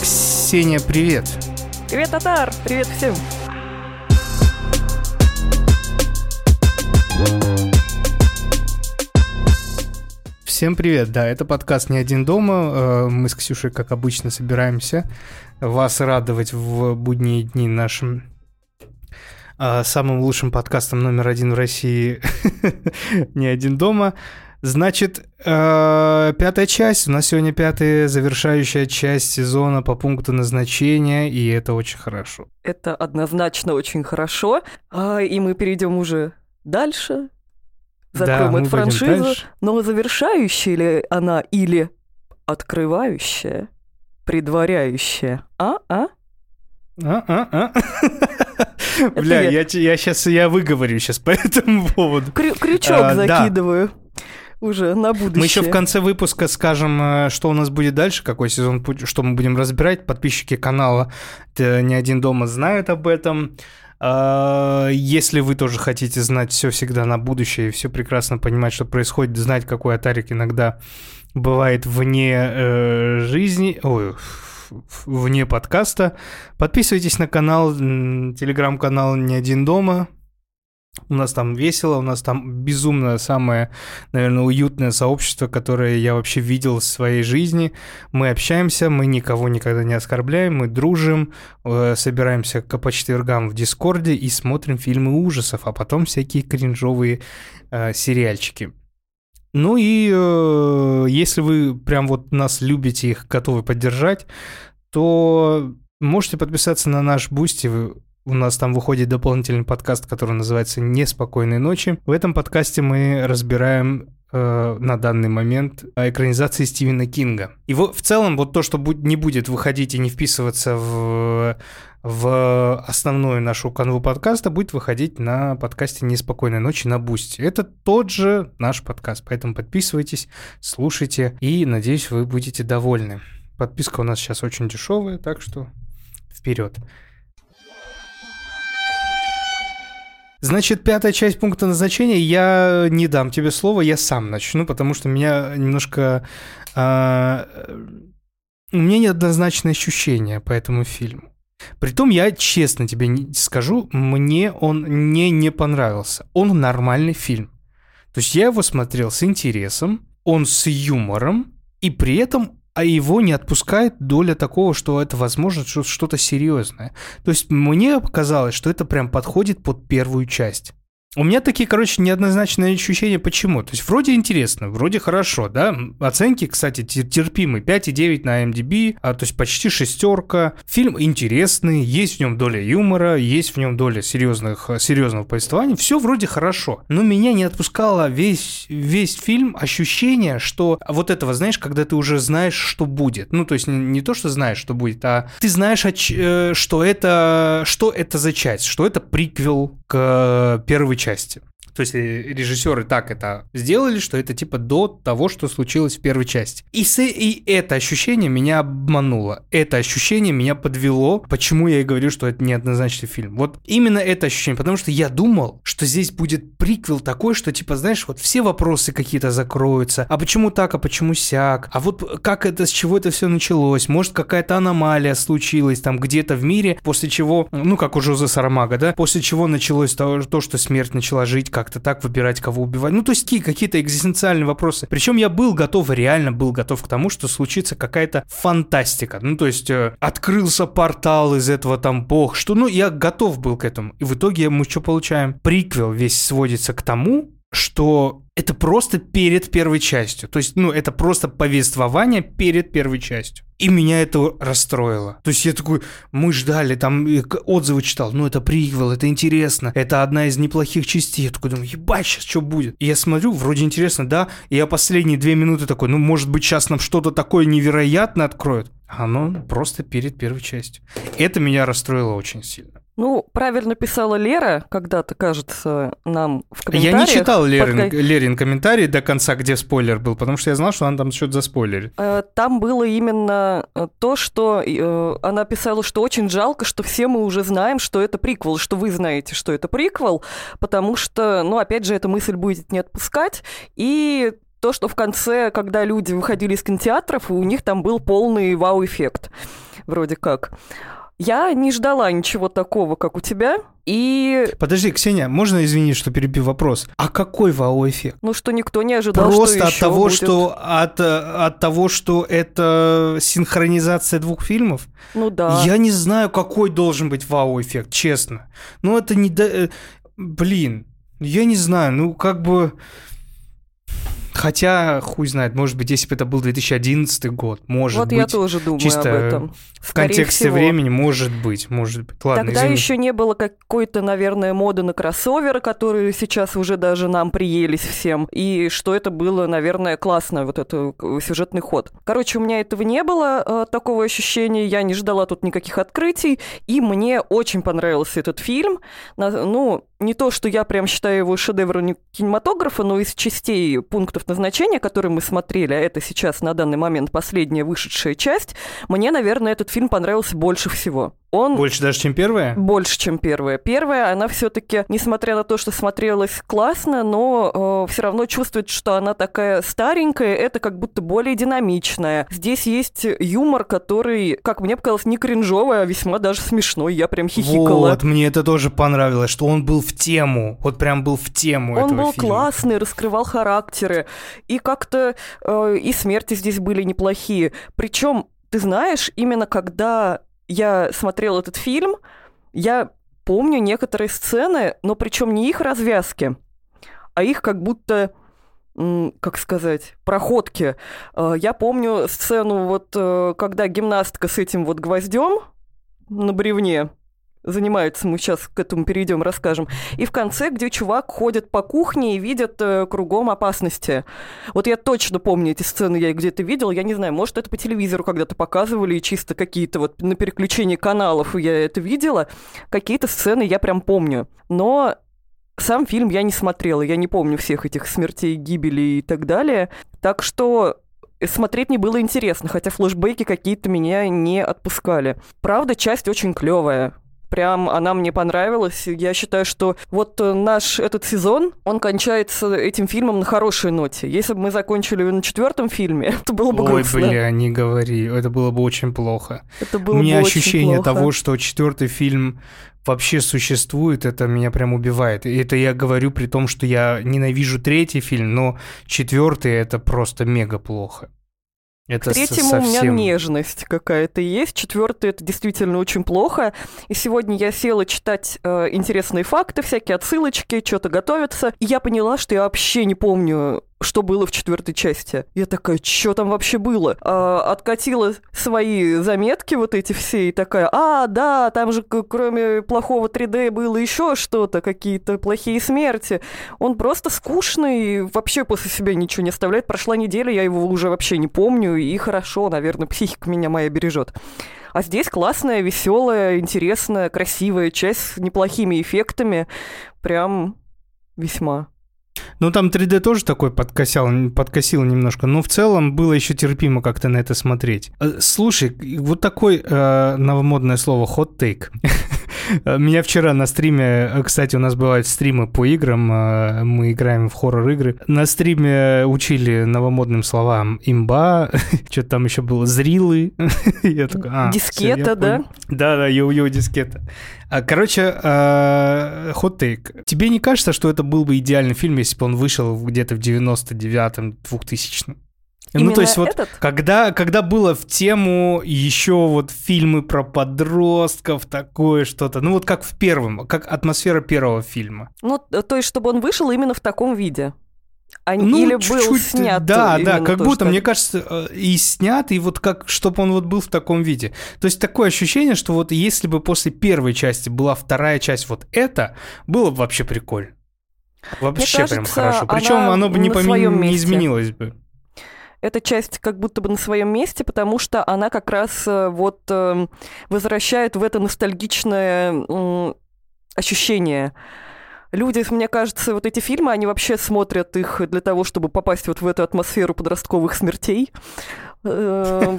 Ксения, привет. Привет, Татар! Привет всем! Всем привет, да, это подкаст «Не один дома». Э, Мы с Ксюшей, как обычно, собираемся вас радовать в будние дни нашим самым лучшим подкастом номер один в России «Не один дома». Значит, э, пятая часть. У нас сегодня пятая завершающая часть сезона по пункту назначения, и это очень хорошо. Это однозначно очень хорошо. А, и мы перейдем уже дальше. Закроем мы эту франшизу. дальше. Но завершающая ли она или открывающая, предваряющая? А? А? А-а-а. Бля, я. я, сейчас я выговорю сейчас по этому поводу. Крю- крючок А, да. закидываю уже на будущее. Мы еще в конце выпуска скажем, э, что у нас будет дальше, какой сезон, что мы будем разбирать. Подписчики канала «Это «Не один дома» знают об этом. А, Если вы тоже хотите знать все всегда на будущее и все прекрасно понимать, что происходит, знать, какой Атарик иногда бывает вне э, жизни, ой, вне подкаста, подписывайтесь на канал, телеграм-канал «Не один дома». У нас там весело, у нас там безумно самое, наверное, уютное сообщество, которое я вообще видел в своей жизни. Мы общаемся, мы никого никогда не оскорбляем, мы дружим, э, собираемся по четвергам в Дискорде и смотрим фильмы ужасов, а потом всякие кринжовые э, сериальчики. Ну и э, если вы прям вот нас любите, их готовы поддержать, то можете подписаться на наш Бусти. У нас там выходит дополнительный подкаст, который называется «Неспокойные ночи». В этом подкасте мы разбираем э, на данный момент экранизации Стивена Кинга. И во- в целом вот то, что буд- не будет выходить и не вписываться в, в основную нашу канву подкаста, будет выходить на подкасте «Неспокойной ночи» на Бусти. Это тот же наш подкаст, поэтому подписывайтесь, слушайте, и надеюсь, вы будете довольны. Подписка у нас сейчас очень дешевая, так что вперед. Значит, пятая часть пункта назначения. Я не дам тебе слово, я сам начну, потому что меня немножко... а, у меня неоднозначное ощущение по этому фильму. Притом я честно тебе скажу, мне он не не понравился. Он нормальный фильм. То есть я его смотрел с интересом, он с юмором, и при этом а его не отпускает доля такого, что это, возможно, что- что-то серьезное. То есть мне показалось, что это прям подходит под первую часть. У меня такие, короче, неоднозначные ощущения. Почему? То есть вроде интересно, вроде хорошо, да? Оценки, кстати, тер- терпимые. 5,9 на MDB, а, то есть почти шестерка. Фильм интересный, есть в нем доля юмора, есть в нем доля серьезных, серьезного повествования. Все вроде хорошо. Но меня не отпускало весь, весь фильм ощущение, что вот этого, знаешь, когда ты уже знаешь, что будет. Ну, то есть не, не то, что знаешь, что будет, а ты знаешь, э, что это, что это за часть, что это приквел к первой части части. То есть э, режиссеры так это сделали, что это типа до того, что случилось в первой части. И, с- и это ощущение меня обмануло. Это ощущение меня подвело. Почему я и говорю, что это неоднозначный фильм. Вот именно это ощущение. Потому что я думал, что здесь будет приквел такой, что типа, знаешь, вот все вопросы какие-то закроются. А почему так, а почему сяк? А вот как это, с чего это все началось? Может, какая-то аномалия случилась там где-то в мире, после чего, ну, как у Жозе Сарамага, да, после чего началось то, то, что смерть начала жить, как-то так выбирать, кого убивать. Ну, то есть такие какие-то экзистенциальные вопросы. Причем я был готов, реально был готов к тому, что случится какая-то фантастика. Ну, то есть э, открылся портал из этого там бог, что, ну, я готов был к этому. И в итоге мы что получаем? Приквел весь сводится к тому, что это просто перед первой частью. То есть, ну, это просто повествование перед первой частью. И меня это расстроило. То есть я такой, мы ждали, там отзывы читал, ну это приквел, это интересно, это одна из неплохих частей. Я такой думаю, ебать, сейчас что будет? И я смотрю, вроде интересно, да, и я последние две минуты такой, ну может быть сейчас нам что-то такое невероятное откроют. А оно просто перед первой частью. Это меня расстроило очень сильно. Ну, правильно писала Лера когда-то, кажется, нам в комментариях. Я не читал Лерин, под... Лерин комментарий до конца, где спойлер был, потому что я знал, что она там что-то заспойлерит. Э, там было именно э, то, что э, она писала, что очень жалко, что все мы уже знаем, что это приквел, что вы знаете, что это приквел, потому что, ну, опять же, эта мысль будет не отпускать, и то, что в конце, когда люди выходили из кинотеатров, у них там был полный вау-эффект, вроде как. Я не ждала ничего такого, как у тебя. И... Подожди, Ксения, можно извинить, что перебью вопрос? А какой вау-эффект? Ну, что никто не ожидал, Просто что от того, будет. что от, от того, что это синхронизация двух фильмов? Ну да. Я не знаю, какой должен быть вау-эффект, честно. Ну, это не... Э, блин, я не знаю, ну, как бы... Хотя, хуй знает, может быть, если бы это был 2011 год, может вот быть. Вот я тоже думаю чисто об этом. В контексте всего. времени, может быть, может быть. Ладно, Тогда извини. еще не было какой-то, наверное, моды на кроссоверы, которые сейчас уже даже нам приелись всем. И что это было, наверное, классно, вот это э, сюжетный ход. Короче, у меня этого не было, э, такого ощущения. Я не ждала тут никаких открытий. И мне очень понравился этот фильм. Ну, не то, что я прям считаю его шедевром кинематографа, но из частей пунктов назначения, которые мы смотрели, а это сейчас на данный момент последняя вышедшая часть, мне, наверное, этот фильм понравился больше всего. Он больше даже, чем первая? Больше, чем первая. Первая, она все-таки, несмотря на то, что смотрелась классно, но э, все равно чувствует, что она такая старенькая, это как будто более динамичная. Здесь есть юмор, который, как мне показалось, не кринжовый, а весьма даже смешной. Я прям хихикала. Вот, мне это тоже понравилось, что он был в тему. Вот прям был в тему Он этого был фильма. классный, раскрывал характеры. И как-то э, и смерти здесь были неплохие. Причем ты знаешь, именно когда я смотрела этот фильм, я помню некоторые сцены, но причем не их развязки, а их как будто как сказать, проходки. Э, я помню сцену, вот э, когда гимнастка с этим вот гвоздем на бревне занимаются, мы сейчас к этому перейдем, расскажем. И в конце, где чувак ходит по кухне и видит э, кругом опасности. Вот я точно помню эти сцены, я их где-то видел, я не знаю, может, это по телевизору когда-то показывали, и чисто какие-то вот на переключении каналов я это видела. Какие-то сцены я прям помню. Но сам фильм я не смотрела, я не помню всех этих смертей, гибели и так далее. Так что смотреть мне было интересно, хотя флешбеки какие-то меня не отпускали. Правда, часть очень клевая. Прям она мне понравилась. Я считаю, что вот э, наш этот сезон, он кончается этим фильмом на хорошей ноте. Если бы мы закончили на четвертом фильме, это было бы Ой, грустно. бля, не говори. Это было бы очень плохо. Это было У меня бы ощущение очень плохо. того, что четвертый фильм вообще существует, это меня прям убивает. И это я говорю при том, что я ненавижу третий фильм, но четвертый это просто мега плохо. Это К третьему совсем... у меня нежность какая-то есть. Четвертый это действительно очень плохо. И сегодня я села читать э, интересные факты, всякие отсылочки, что-то готовиться. И я поняла, что я вообще не помню что было в четвертой части. Я такая, что там вообще было? А, откатила свои заметки вот эти все и такая, а, да, там же кроме плохого 3D было еще что-то, какие-то плохие смерти. Он просто скучный, вообще после себя ничего не оставляет. Прошла неделя, я его уже вообще не помню, и хорошо, наверное, психика меня моя бережет. А здесь классная, веселая, интересная, красивая часть с неплохими эффектами. Прям весьма. Ну, там 3D тоже такой подкосял, подкосил немножко, но в целом было еще терпимо как-то на это смотреть. Э, слушай, вот такое э, новомодное слово take. Меня вчера на стриме, э, кстати, у нас бывают стримы по играм, э, мы играем в хоррор-игры. На стриме учили новомодным словам имба, что-то там еще было, зрилы. Я такой, а, Дискета, да? Да-да, йоу-йоу, дискета. А, короче, хот-тейк. Тебе не кажется, что это был бы идеальный фильм, если бы он вышел где-то в 99-м, 2000-м? Именно ну, то есть вот, этот? когда, когда было в тему еще вот фильмы про подростков, такое что-то, ну вот как в первом, как атмосфера первого фильма. Ну, то есть, чтобы он вышел именно в таком виде. А ну, или был снят. Да, да, как будто, мне кажется, и снят, и вот как, чтобы он вот был в таком виде. То есть такое ощущение, что вот если бы после первой части была вторая часть вот это, было бы вообще прикольно. Вообще Мне прям кажется, хорошо. Причем оно бы не, пом... не изменилось бы. Эта часть как будто бы на своем месте, потому что она как раз э, вот э, возвращает в это ностальгичное э, ощущение. Люди, мне кажется, вот эти фильмы, они вообще смотрят их для того, чтобы попасть вот в эту атмосферу подростковых смертей. Э,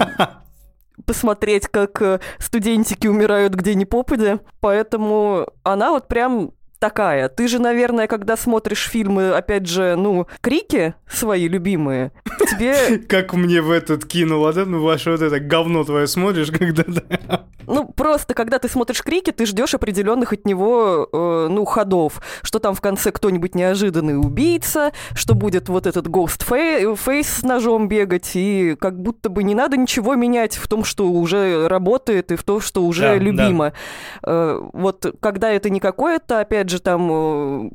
посмотреть, как студентики умирают где ни попадя. Поэтому она вот прям такая. Ты же, наверное, когда смотришь фильмы, опять же, ну, крики свои любимые, тебе... Как мне в этот кинуло, да? Ну, ваше вот это говно твое смотришь, когда... Ну, просто, когда ты смотришь крики, ты ждешь определенных от него, э, ну, ходов. Что там в конце кто-нибудь неожиданный убийца, что будет вот этот гост фейс с ножом бегать, и как будто бы не надо ничего менять в том, что уже работает, и в том, что уже да, любимо. Да. Э, вот когда это не какое-то, опять опять же, там э,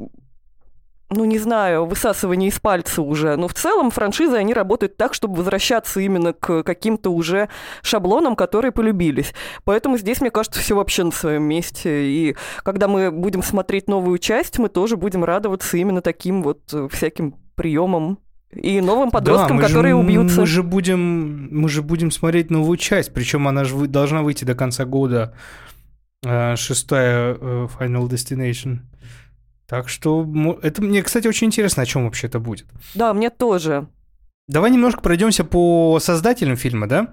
ну, не знаю, высасывание из пальца уже. Но в целом франшизы, они работают так, чтобы возвращаться именно к каким-то уже шаблонам, которые полюбились. Поэтому здесь, мне кажется, все вообще на своем месте. И когда мы будем смотреть новую часть, мы тоже будем радоваться именно таким вот э, всяким приемам и новым подросткам, да, которые же, убьются. Мы же будем, мы же будем смотреть новую часть, причем она же должна выйти до конца года. Э, шестая э, Final Destination. Так что это мне, кстати, очень интересно, о чем вообще это будет. Да, мне тоже. Давай немножко пройдемся по создателям фильма, да?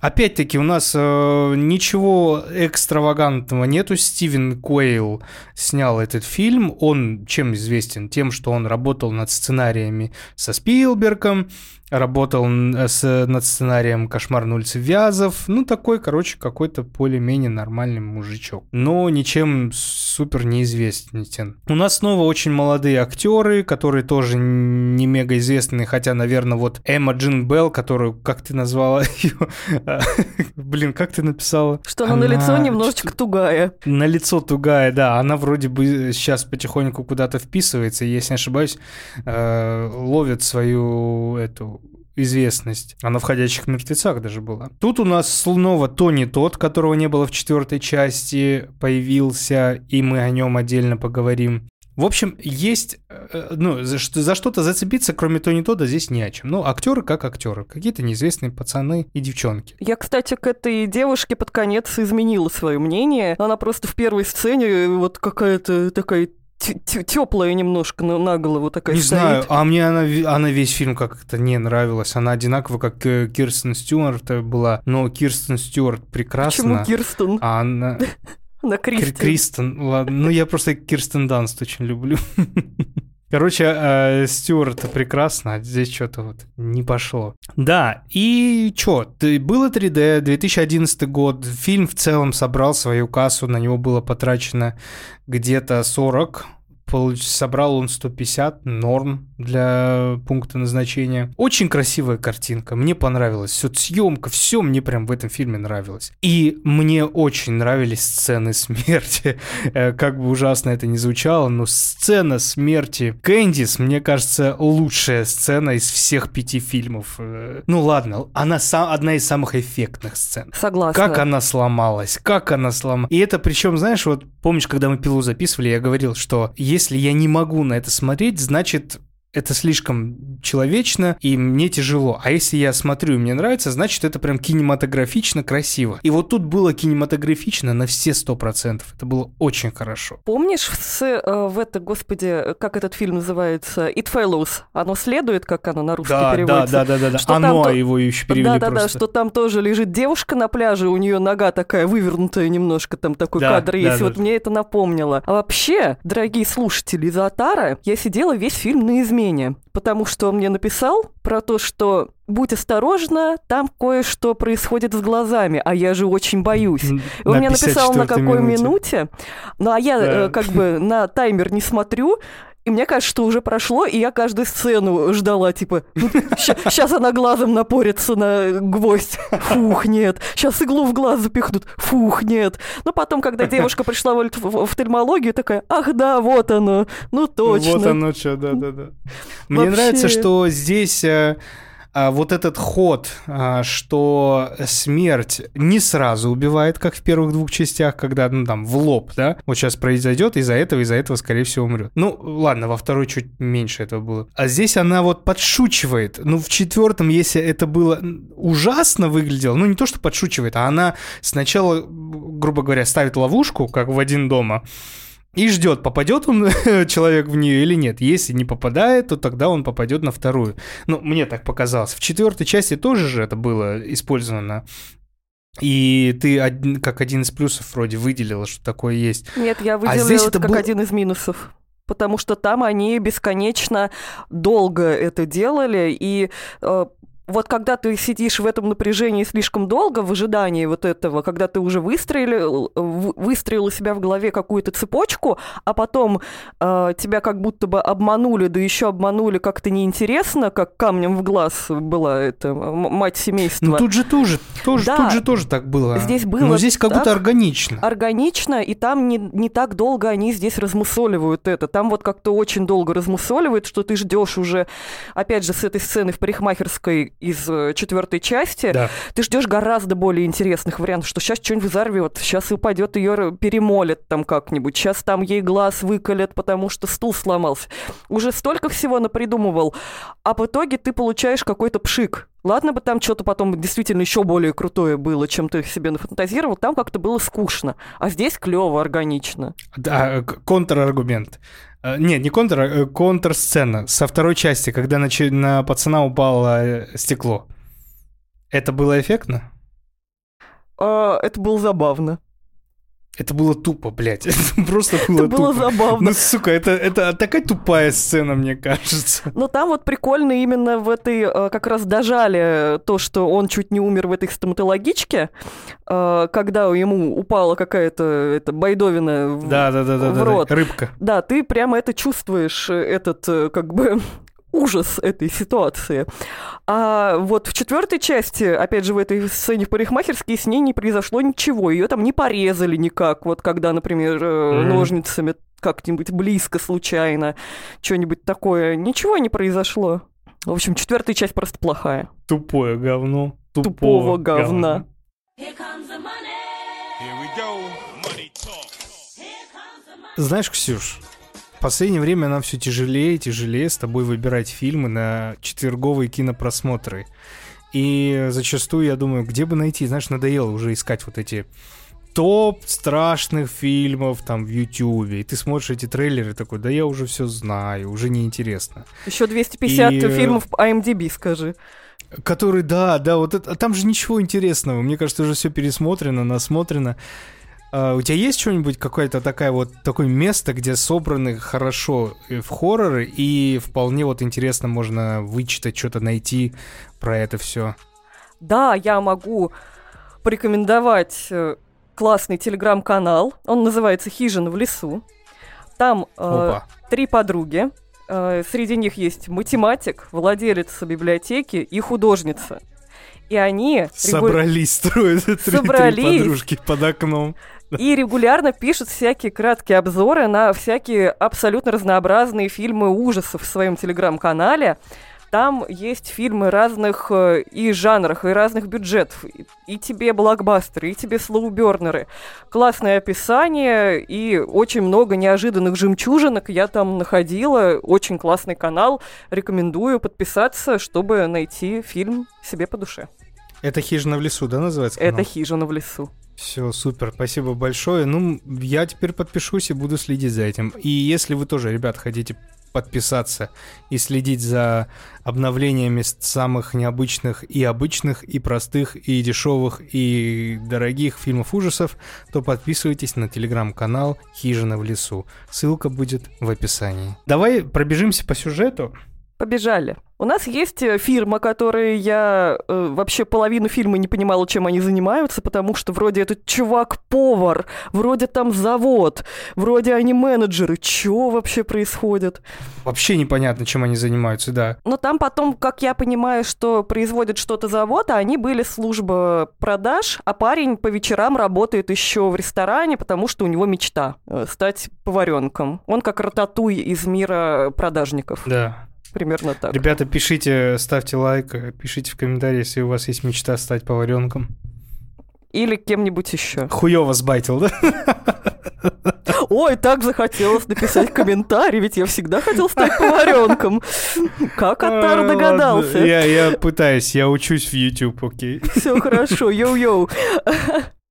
Опять-таки, у нас э, ничего экстравагантного нету. Стивен Куэйл снял этот фильм. Он чем известен? Тем, что он работал над сценариями со Спилбергом, работал с, над сценарием «Кошмар на улице Вязов». Ну, такой, короче, какой-то более-менее нормальный мужичок. Но ничем супер неизвестен. У нас снова очень молодые актеры, которые тоже не мега известные, хотя, наверное, вот Эмма Джин Белл, которую, как ты назвала ее? Блин, как ты написала? Что она, она на лицо немножечко тугая. На лицо тугая, да. Она вроде бы сейчас потихоньку куда-то вписывается, если не ошибаюсь, э, ловит свою эту известность. Она в «Ходячих мертвецах» даже была. Тут у нас снова Тони тот, которого не было в четвертой части, появился, и мы о нем отдельно поговорим. В общем, есть, э, ну, за, за что-то зацепиться, кроме Тони Тода, здесь не о чем. Ну, актеры как актеры, какие-то неизвестные пацаны и девчонки. Я, кстати, к этой девушке под конец изменила свое мнение. Она просто в первой сцене э, вот какая-то такая теплая немножко на, на голову такая Не стоит. знаю, а мне она, она весь фильм как-то не нравилась. Она одинаково, как э, Кирстен Стюарт была. Но Кирстен Стюарт прекрасна. Почему Кирстен? А она... На Кристен. Кристен, ладно. Ну, я просто Кирстен Данст очень люблю. Короче, э, Стюарт прекрасно, здесь что-то вот не пошло. Да, и что, было 3D, 2011 год, фильм в целом собрал свою кассу, на него было потрачено где-то 40 собрал он 150, норм для пункта назначения. Очень красивая картинка, мне понравилось. Все, съемка, все мне прям в этом фильме нравилось. И мне очень нравились сцены смерти. Э, как бы ужасно это ни звучало, но сцена смерти Кэндис, мне кажется, лучшая сцена из всех пяти фильмов. Э, ну ладно, она сам, одна из самых эффектных сцен. Согласна. Как она сломалась, как она сломалась. И это причем, знаешь, вот помнишь, когда мы пилу записывали, я говорил, что если если я не могу на это смотреть, значит, это слишком человечно, и мне тяжело. А если я смотрю, и мне нравится, значит, это прям кинематографично красиво. И вот тут было кинематографично на все сто процентов. Это было очень хорошо. Помнишь с, э, в это, господи, как этот фильм называется? It Follows. Оно следует, как оно на русский да, переводится. Да, да, да, да. Что оно там, его еще перевели Да, да, просто. да, что там тоже лежит девушка на пляже, у нее нога такая вывернутая немножко, там такой да, кадр есть. Да, вот да. мне это напомнило. А вообще, дорогие слушатели из Атара, я сидела весь фильм на измене измене, потому что он мне написал про то, что будь осторожна, там кое-что происходит с глазами, а я же очень боюсь. Он мне написал на какой минуте. минуте, ну а я да. э, как бы на таймер не смотрю, и мне кажется, что уже прошло, и я каждую сцену ждала, типа, сейчас она глазом напорится на гвоздь. Фух, нет. Сейчас иглу в глаз запихнут. Фух, нет. Но потом, когда девушка пришла в, офтальмологию, такая, ах да, вот оно. Ну точно. Вот оно что, да-да-да. Мне нравится, что здесь... А, вот этот ход, а, что смерть не сразу убивает, как в первых двух частях, когда, ну, там, в лоб, да, вот сейчас произойдет, из-за этого, из-за этого, скорее всего, умрет. Ну, ладно, во второй чуть меньше этого было. А здесь она вот подшучивает. Ну, в четвертом, если это было ужасно выглядело, ну, не то, что подшучивает, а она сначала, грубо говоря, ставит ловушку, как в один дома, и ждет, попадет он человек в нее или нет. Если не попадает, то тогда он попадет на вторую. Ну, мне так показалось. В четвертой части тоже же это было использовано. И ты один, как один из плюсов вроде выделила, что такое есть. Нет, я выделила а здесь это как был... один из минусов потому что там они бесконечно долго это делали, и э, вот когда ты сидишь в этом напряжении слишком долго, в ожидании вот этого, когда ты уже выстроил, выстроил у себя в голове какую-то цепочку, а потом э, тебя как будто бы обманули, да еще обманули как-то неинтересно, как камнем в глаз была эта мать семейства. Ну тут же тоже, тоже да, тут же тоже так было. Здесь было Но здесь как будто органично. Органично, и там не, не так долго они здесь размусоливают это. Там вот как-то очень долго размусоливают, что ты ждешь уже, опять же, с этой сцены в парикмахерской из э, четвертой части, да. ты ждешь гораздо более интересных вариантов, что сейчас что-нибудь взорвет, сейчас упадет, ее перемолят там как-нибудь, сейчас там ей глаз выколят, потому что стул сломался. Уже столько всего напридумывал, а в итоге ты получаешь какой-то пшик. Ладно бы там что-то потом действительно еще более крутое было, чем ты себе нафантазировал, там как-то было скучно. А здесь клево, органично. Да, контраргумент. Э, нет, не контр, а контр-сцена со второй части, когда на, на пацана упало э, стекло. Это было эффектно? А, это было забавно. Это было тупо, блядь. Это просто было Это было тупо. забавно. Ну, сука, это, это такая тупая сцена, мне кажется. Но там вот прикольно именно в этой, э, как раз дожали то, что он чуть не умер в этой стоматологичке, э, когда ему упала какая-то эта байдовина в, да, да, да, да, в рот. Да, рыбка. Да, ты прямо это чувствуешь, этот, э, как бы, ужас этой ситуации. А вот в четвертой части, опять же, в этой сцене в парикмахерской с ней не произошло ничего. Ее там не порезали никак. Вот когда, например, mm-hmm. ножницами как-нибудь близко, случайно, что-нибудь такое. Ничего не произошло. В общем, четвертая часть просто плохая. Тупое говно. Тупого говна. Знаешь, Ксюш, в последнее время нам все тяжелее и тяжелее с тобой выбирать фильмы на четверговые кинопросмотры. И зачастую я думаю, где бы найти, знаешь, надоело уже искать вот эти топ страшных фильмов там в Ютубе. И ты смотришь эти трейлеры такой, да я уже все знаю, уже неинтересно. Еще 250 и... фильмов по IMDb, скажи. Который, да, да, вот это, там же ничего интересного. Мне кажется, уже все пересмотрено, насмотрено. Uh, у тебя есть что-нибудь, какое-то такое вот такое место, где собраны хорошо в хорроры и вполне вот интересно можно вычитать, что-то найти про это все? Да, я могу порекомендовать э, классный телеграм-канал. Он называется «Хижина в лесу». Там э, три подруги. Э, среди них есть математик, владелец библиотеки и художница. И они... Собрались регу... строить три, Собрались. три подружки под окном. И регулярно пишут всякие краткие обзоры на всякие абсолютно разнообразные фильмы ужасов в своем телеграм-канале. Там есть фильмы разных э, и жанрах, и разных бюджетов. И тебе блокбастеры, и тебе слоубернеры. Классное описание и очень много неожиданных жемчужинок я там находила. Очень классный канал. Рекомендую подписаться, чтобы найти фильм себе по душе. Это «Хижина в лесу», да, называется канал? Это «Хижина в лесу». Все, супер, спасибо большое. Ну, я теперь подпишусь и буду следить за этим. И если вы тоже, ребят, хотите подписаться и следить за обновлениями самых необычных и обычных, и простых, и дешевых, и дорогих фильмов ужасов, то подписывайтесь на телеграм-канал «Хижина в лесу». Ссылка будет в описании. Давай пробежимся по сюжету. Побежали. У нас есть э, фирма, которая я э, вообще половину фильма не понимала, чем они занимаются, потому что вроде этот чувак повар, вроде там завод, вроде они менеджеры. Чё вообще происходит? Вообще непонятно, чем они занимаются, да. Но там потом, как я понимаю, что производит что-то завод, а они были служба продаж, а парень по вечерам работает еще в ресторане, потому что у него мечта э, стать поваренком. Он как рататуй из мира продажников. Да. Примерно так. Ребята, пишите, ставьте лайк, пишите в комментарии, если у вас есть мечта стать поваренком. Или кем-нибудь еще. Хуёво сбайтил, да? Ой, так захотелось написать комментарий, ведь я всегда хотел стать поваренком. Как Атар догадался? Я, я пытаюсь, я учусь в YouTube, окей. Все хорошо, йоу-йоу.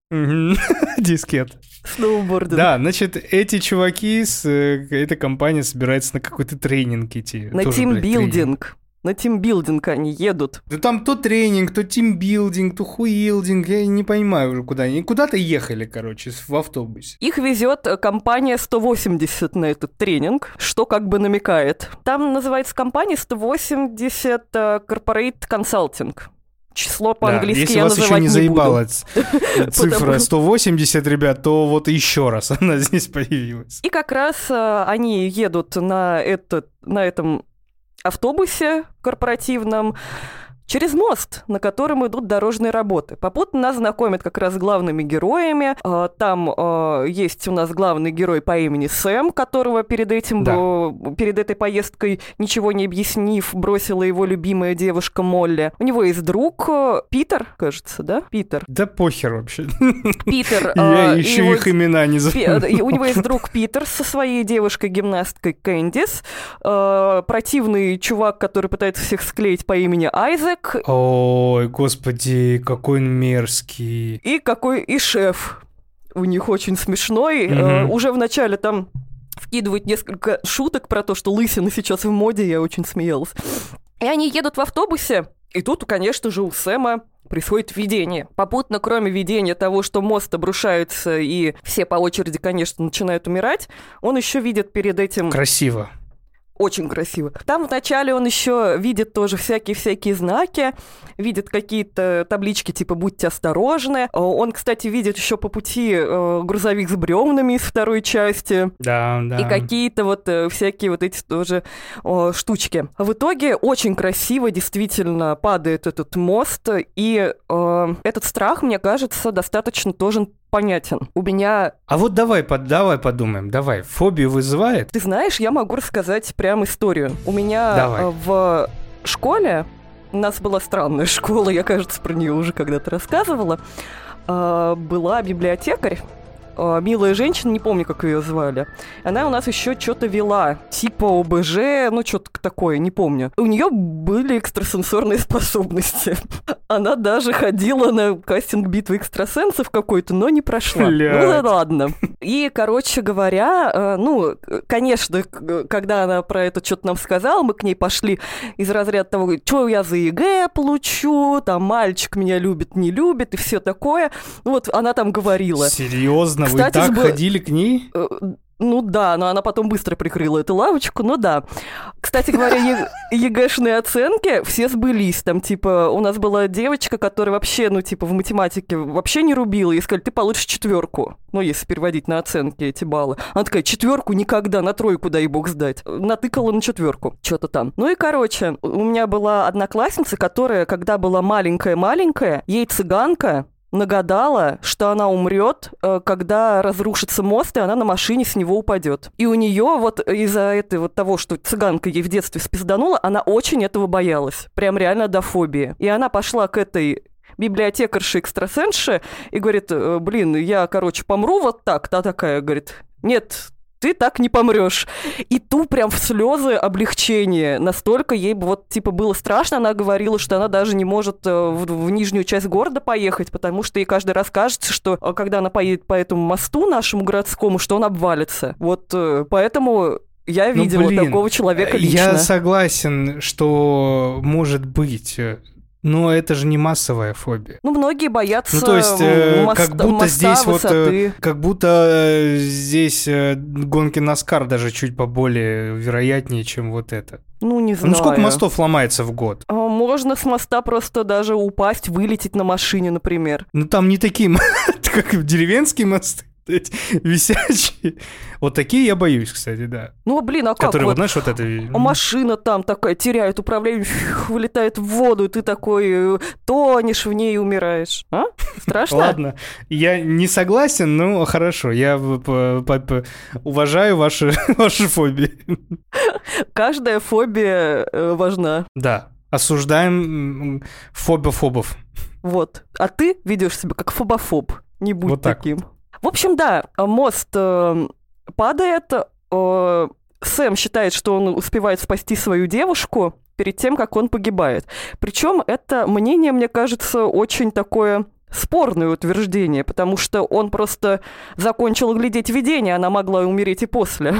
Дискет. Сноубординг. Да, значит, эти чуваки, с, э, эта компания собирается на какой-то тренинг идти. На тимбилдинг. На тимбилдинг они едут. Да там то тренинг, то тимбилдинг, то хуилдинг, я не понимаю уже куда они. Куда-то ехали, короче, в автобусе. Их везет э, компания 180 на этот тренинг, что как бы намекает. Там называется компания 180 э, Corporate Consulting. Число по-английски да, если я вас еще не не заебала буду. цифра Потому- 180, ребят, то вот еще раз она здесь появилась. И как раз э, они едут на, этот, на этом автобусе корпоративном через мост, на котором идут дорожные работы. Попутно нас знакомят как раз с главными героями. Э, Там э, есть у нас главный герой по имени Сэм, которого перед этим, Да. перед этой поездкой, ничего не объяснив, бросила его любимая девушка Молли. У него есть друг э, Питер, кажется, да? Питер. Да похер вообще. Питер. Я э, еще их имена не и У него есть друг Питер со своей девушкой-гимнасткой Кэндис, противный чувак, который пытается всех склеить по имени Айзек, Ой, господи, какой он мерзкий. и какой и шеф. У них очень смешной. Э, Мгм. Уже в начале там вкидывают несколько шуток про то, что лысина сейчас в моде, я очень смеялась. И они едут в автобусе, и тут, конечно же, у Сэма происходит видение. Попутно, кроме видения того, что мост обрушается, и все по очереди, конечно, начинают умирать, он еще видит перед этим Красиво. Очень красиво. Там вначале он еще видит тоже всякие-всякие знаки, видит какие-то таблички типа «Будьте осторожны». Э, Он, кстати, видит еще по пути э, грузовик с бревнами из второй части. Да, да. И какие-то вот э, всякие вот эти тоже штучки. В итоге очень красиво действительно падает этот мост, и этот страх, мне кажется, достаточно тоже понятен. У меня, А вот давай, под- давай подумаем, давай. Фобию вызывает? ты знаешь, я могу рассказать прям историю. У меня Давай. э, в школе, у нас была странная школа, я, кажется, про нее уже когда-то рассказывала, э, была библиотекарь, милая женщина, не помню, как ее звали. Она у нас еще что-то вела, типа ОБЖ, ну что-то такое, не помню. У нее были экстрасенсорные способности. Она даже ходила на кастинг битвы экстрасенсов какой-то, но не прошла. Ну Блядь. да ладно. И, короче говоря, э, ну, э, конечно, когда она про это что-то нам сказала, мы к ней пошли из разряда того, что я за ЕГЭ получу, там мальчик меня любит, не любит и все такое. Ну Вот она там говорила. Серьезно, вы Кстати, так сбо- ходили к ней? Э, Ну да, но она потом быстро прикрыла эту лавочку, ну да. Кстати говоря, ЕГЭшные оценки все сбылись. Там, типа, у нас была девочка, которая вообще, ну, типа, в математике вообще не рубила. Ей сказали, ты получишь четверку. Ну, если переводить на оценки эти баллы. Она такая, четверку никогда, на тройку дай бог сдать. Натыкала на четверку, что-то там. Ну и, короче, у меня была одноклассница, которая, когда была маленькая-маленькая, ей цыганка нагадала, что она умрет, э, когда разрушится мост, и она на машине с него упадет. И у нее вот из-за этого вот того, что цыганка ей в детстве спизданула, она очень этого боялась. Прям реально до фобии. И она пошла к этой библиотекарше-экстрасенсше и говорит, «Э, блин, я, короче, помру вот так. Та такая говорит, нет, ты так не помрешь. И ту прям в слезы облегчения. Настолько ей вот типа было страшно. Она говорила, что она даже не может э, в, в нижнюю часть города поехать, потому что ей каждый раз кажется, что э, когда она поедет по этому мосту нашему городскому, что он обвалится. Вот э, поэтому я Ну, видела блин, такого человека лично. Я согласен, что может быть, но это же не массовая фобия. Ну, многие боятся Ну, то есть, э, моста- как будто моста, здесь вот, э, высоты. Как будто э, здесь э, гонки Наскар даже чуть поболее вероятнее, чем вот это. Ну, не знаю. Ну сколько мостов ломается в год? А, Можно с моста просто даже упасть, вылететь на машине, например. Ну там не такие, как деревенские мосты. Эти висячие. Вот такие я боюсь, кстати, да. Ну, блин, а как Которые, вот знаешь, вот это... А машина там такая теряет управление, вылетает в воду, и ты такой э, тонешь в ней и умираешь. А? Страшно? Ладно, я не согласен, но хорошо, я уважаю ваши, ваши фобии. Каждая фобия э, важна. Да, осуждаем фобофобов. Вот. А ты ведешь себя как фобофоб. Не будь Вот так таким. В общем, да, мост э, падает. э, Сэм считает, что он успевает спасти свою девушку перед тем, как он погибает. Причем это мнение, мне кажется, очень такое спорное утверждение, потому что он просто закончил глядеть видение, она могла умереть и после.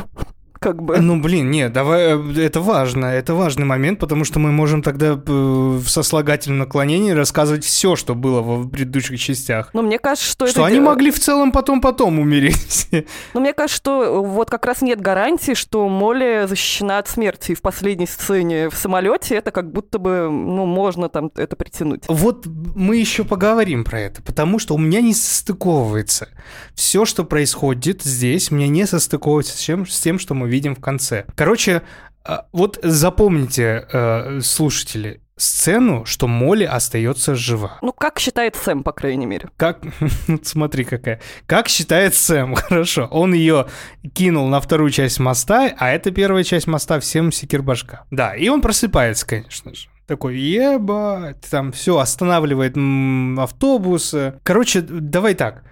Как бы. Ну, блин, нет, давай, э, это важно, это важный момент, потому что мы можем тогда э, в сослагательном наклонении рассказывать все, что было в предыдущих частях. Но мне кажется, что, Что это... они могли в целом потом-потом умереть. Но мне кажется, что вот как раз нет гарантии, что Молли защищена от смерти. И в последней сцене в самолете это как будто бы, ну, можно там это притянуть. Вот мы еще поговорим про это, потому что у меня не состыковывается. Все, что происходит здесь, меня не состыковывается с, чем, с тем, что мы видим в конце. Короче, а, вот запомните, э, слушатели, сцену, что Молли остается жива. Ну, как считает Сэм, по крайней мере. Как, вот смотри какая. Как считает Сэм, хорошо. Он ее кинул на вторую часть моста, а это первая часть моста всем секирбашка. Да, и он просыпается, конечно же. Такой, ебать, там все, останавливает м, автобус. Короче, давай так.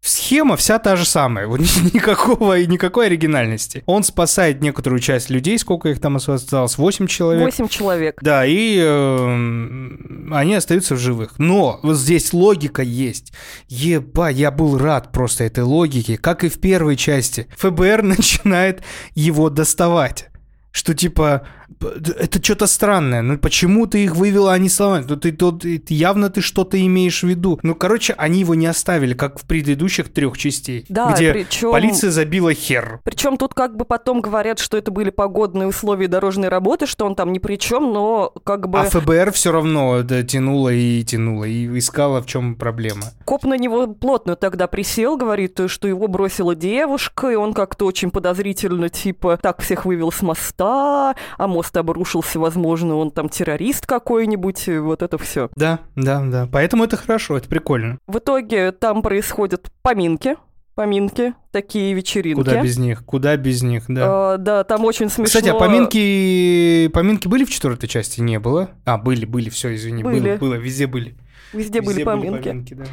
Схема вся та же самая, вот никакого, никакой оригинальности. Он спасает некоторую часть людей, сколько их там осталось, 8 человек. Восемь человек. Да, и эм, они остаются в живых. Но вот здесь логика есть. Еба, я был рад просто этой логике, как и в первой части. ФБР начинает его доставать. Что типа, это что-то странное. Ну почему ты их вывел, а не сломать? Ну ты тут явно ты что-то имеешь в виду. Ну короче, они его не оставили, как в предыдущих трех частей, Да, где причем... полиция забила хер. Причем тут как бы потом говорят, что это были погодные условия дорожной работы, что он там ни при чем, но как бы А ФБР все равно да, тянуло и тянуло, и искала, в чем проблема. коп на него плотно тогда присел, говорит, что его бросила девушка, и он как-то очень подозрительно, типа, так всех вывел с моста, а мост обрушился, возможно, он там террорист какой-нибудь, вот это все. Да, да, да. Поэтому это хорошо, это прикольно. В итоге там происходят поминки, поминки, такие вечеринки. Куда без них? Куда без них, да. А, да, там очень смешно. Кстати, а поминки, поминки были в четвертой части? Не было. А, были, были, все, извини, Были. было, было, везде были. Везде, были поминки. да.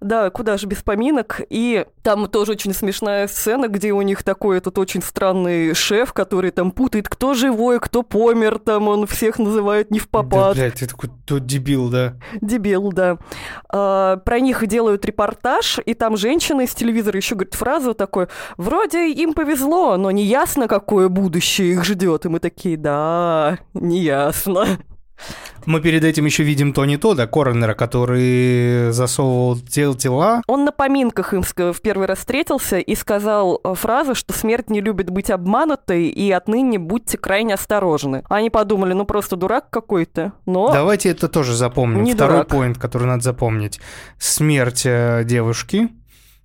Да, куда же без поминок. И там тоже очень смешная сцена, где у них такой этот очень странный шеф, который там путает, кто живой, кто помер, там он всех называет не в Да, попад. блядь, ты такой тот дебил, да. Дебил, да. А, про них делают репортаж, и там женщина из телевизора еще говорит фразу такой, вроде им повезло, но не ясно, какое будущее их ждет. И мы такие, да, не ясно. Мы перед этим еще видим Тони Тода, коронера, который засовывал тел тела. Он на поминках им в первый раз встретился и сказал э, фразу, что смерть не любит быть обманутой, и отныне будьте крайне осторожны. Они подумали, ну просто дурак какой-то. Но Давайте это тоже запомним. Не Второй дурак. поинт, который надо запомнить. Смерть э, девушки.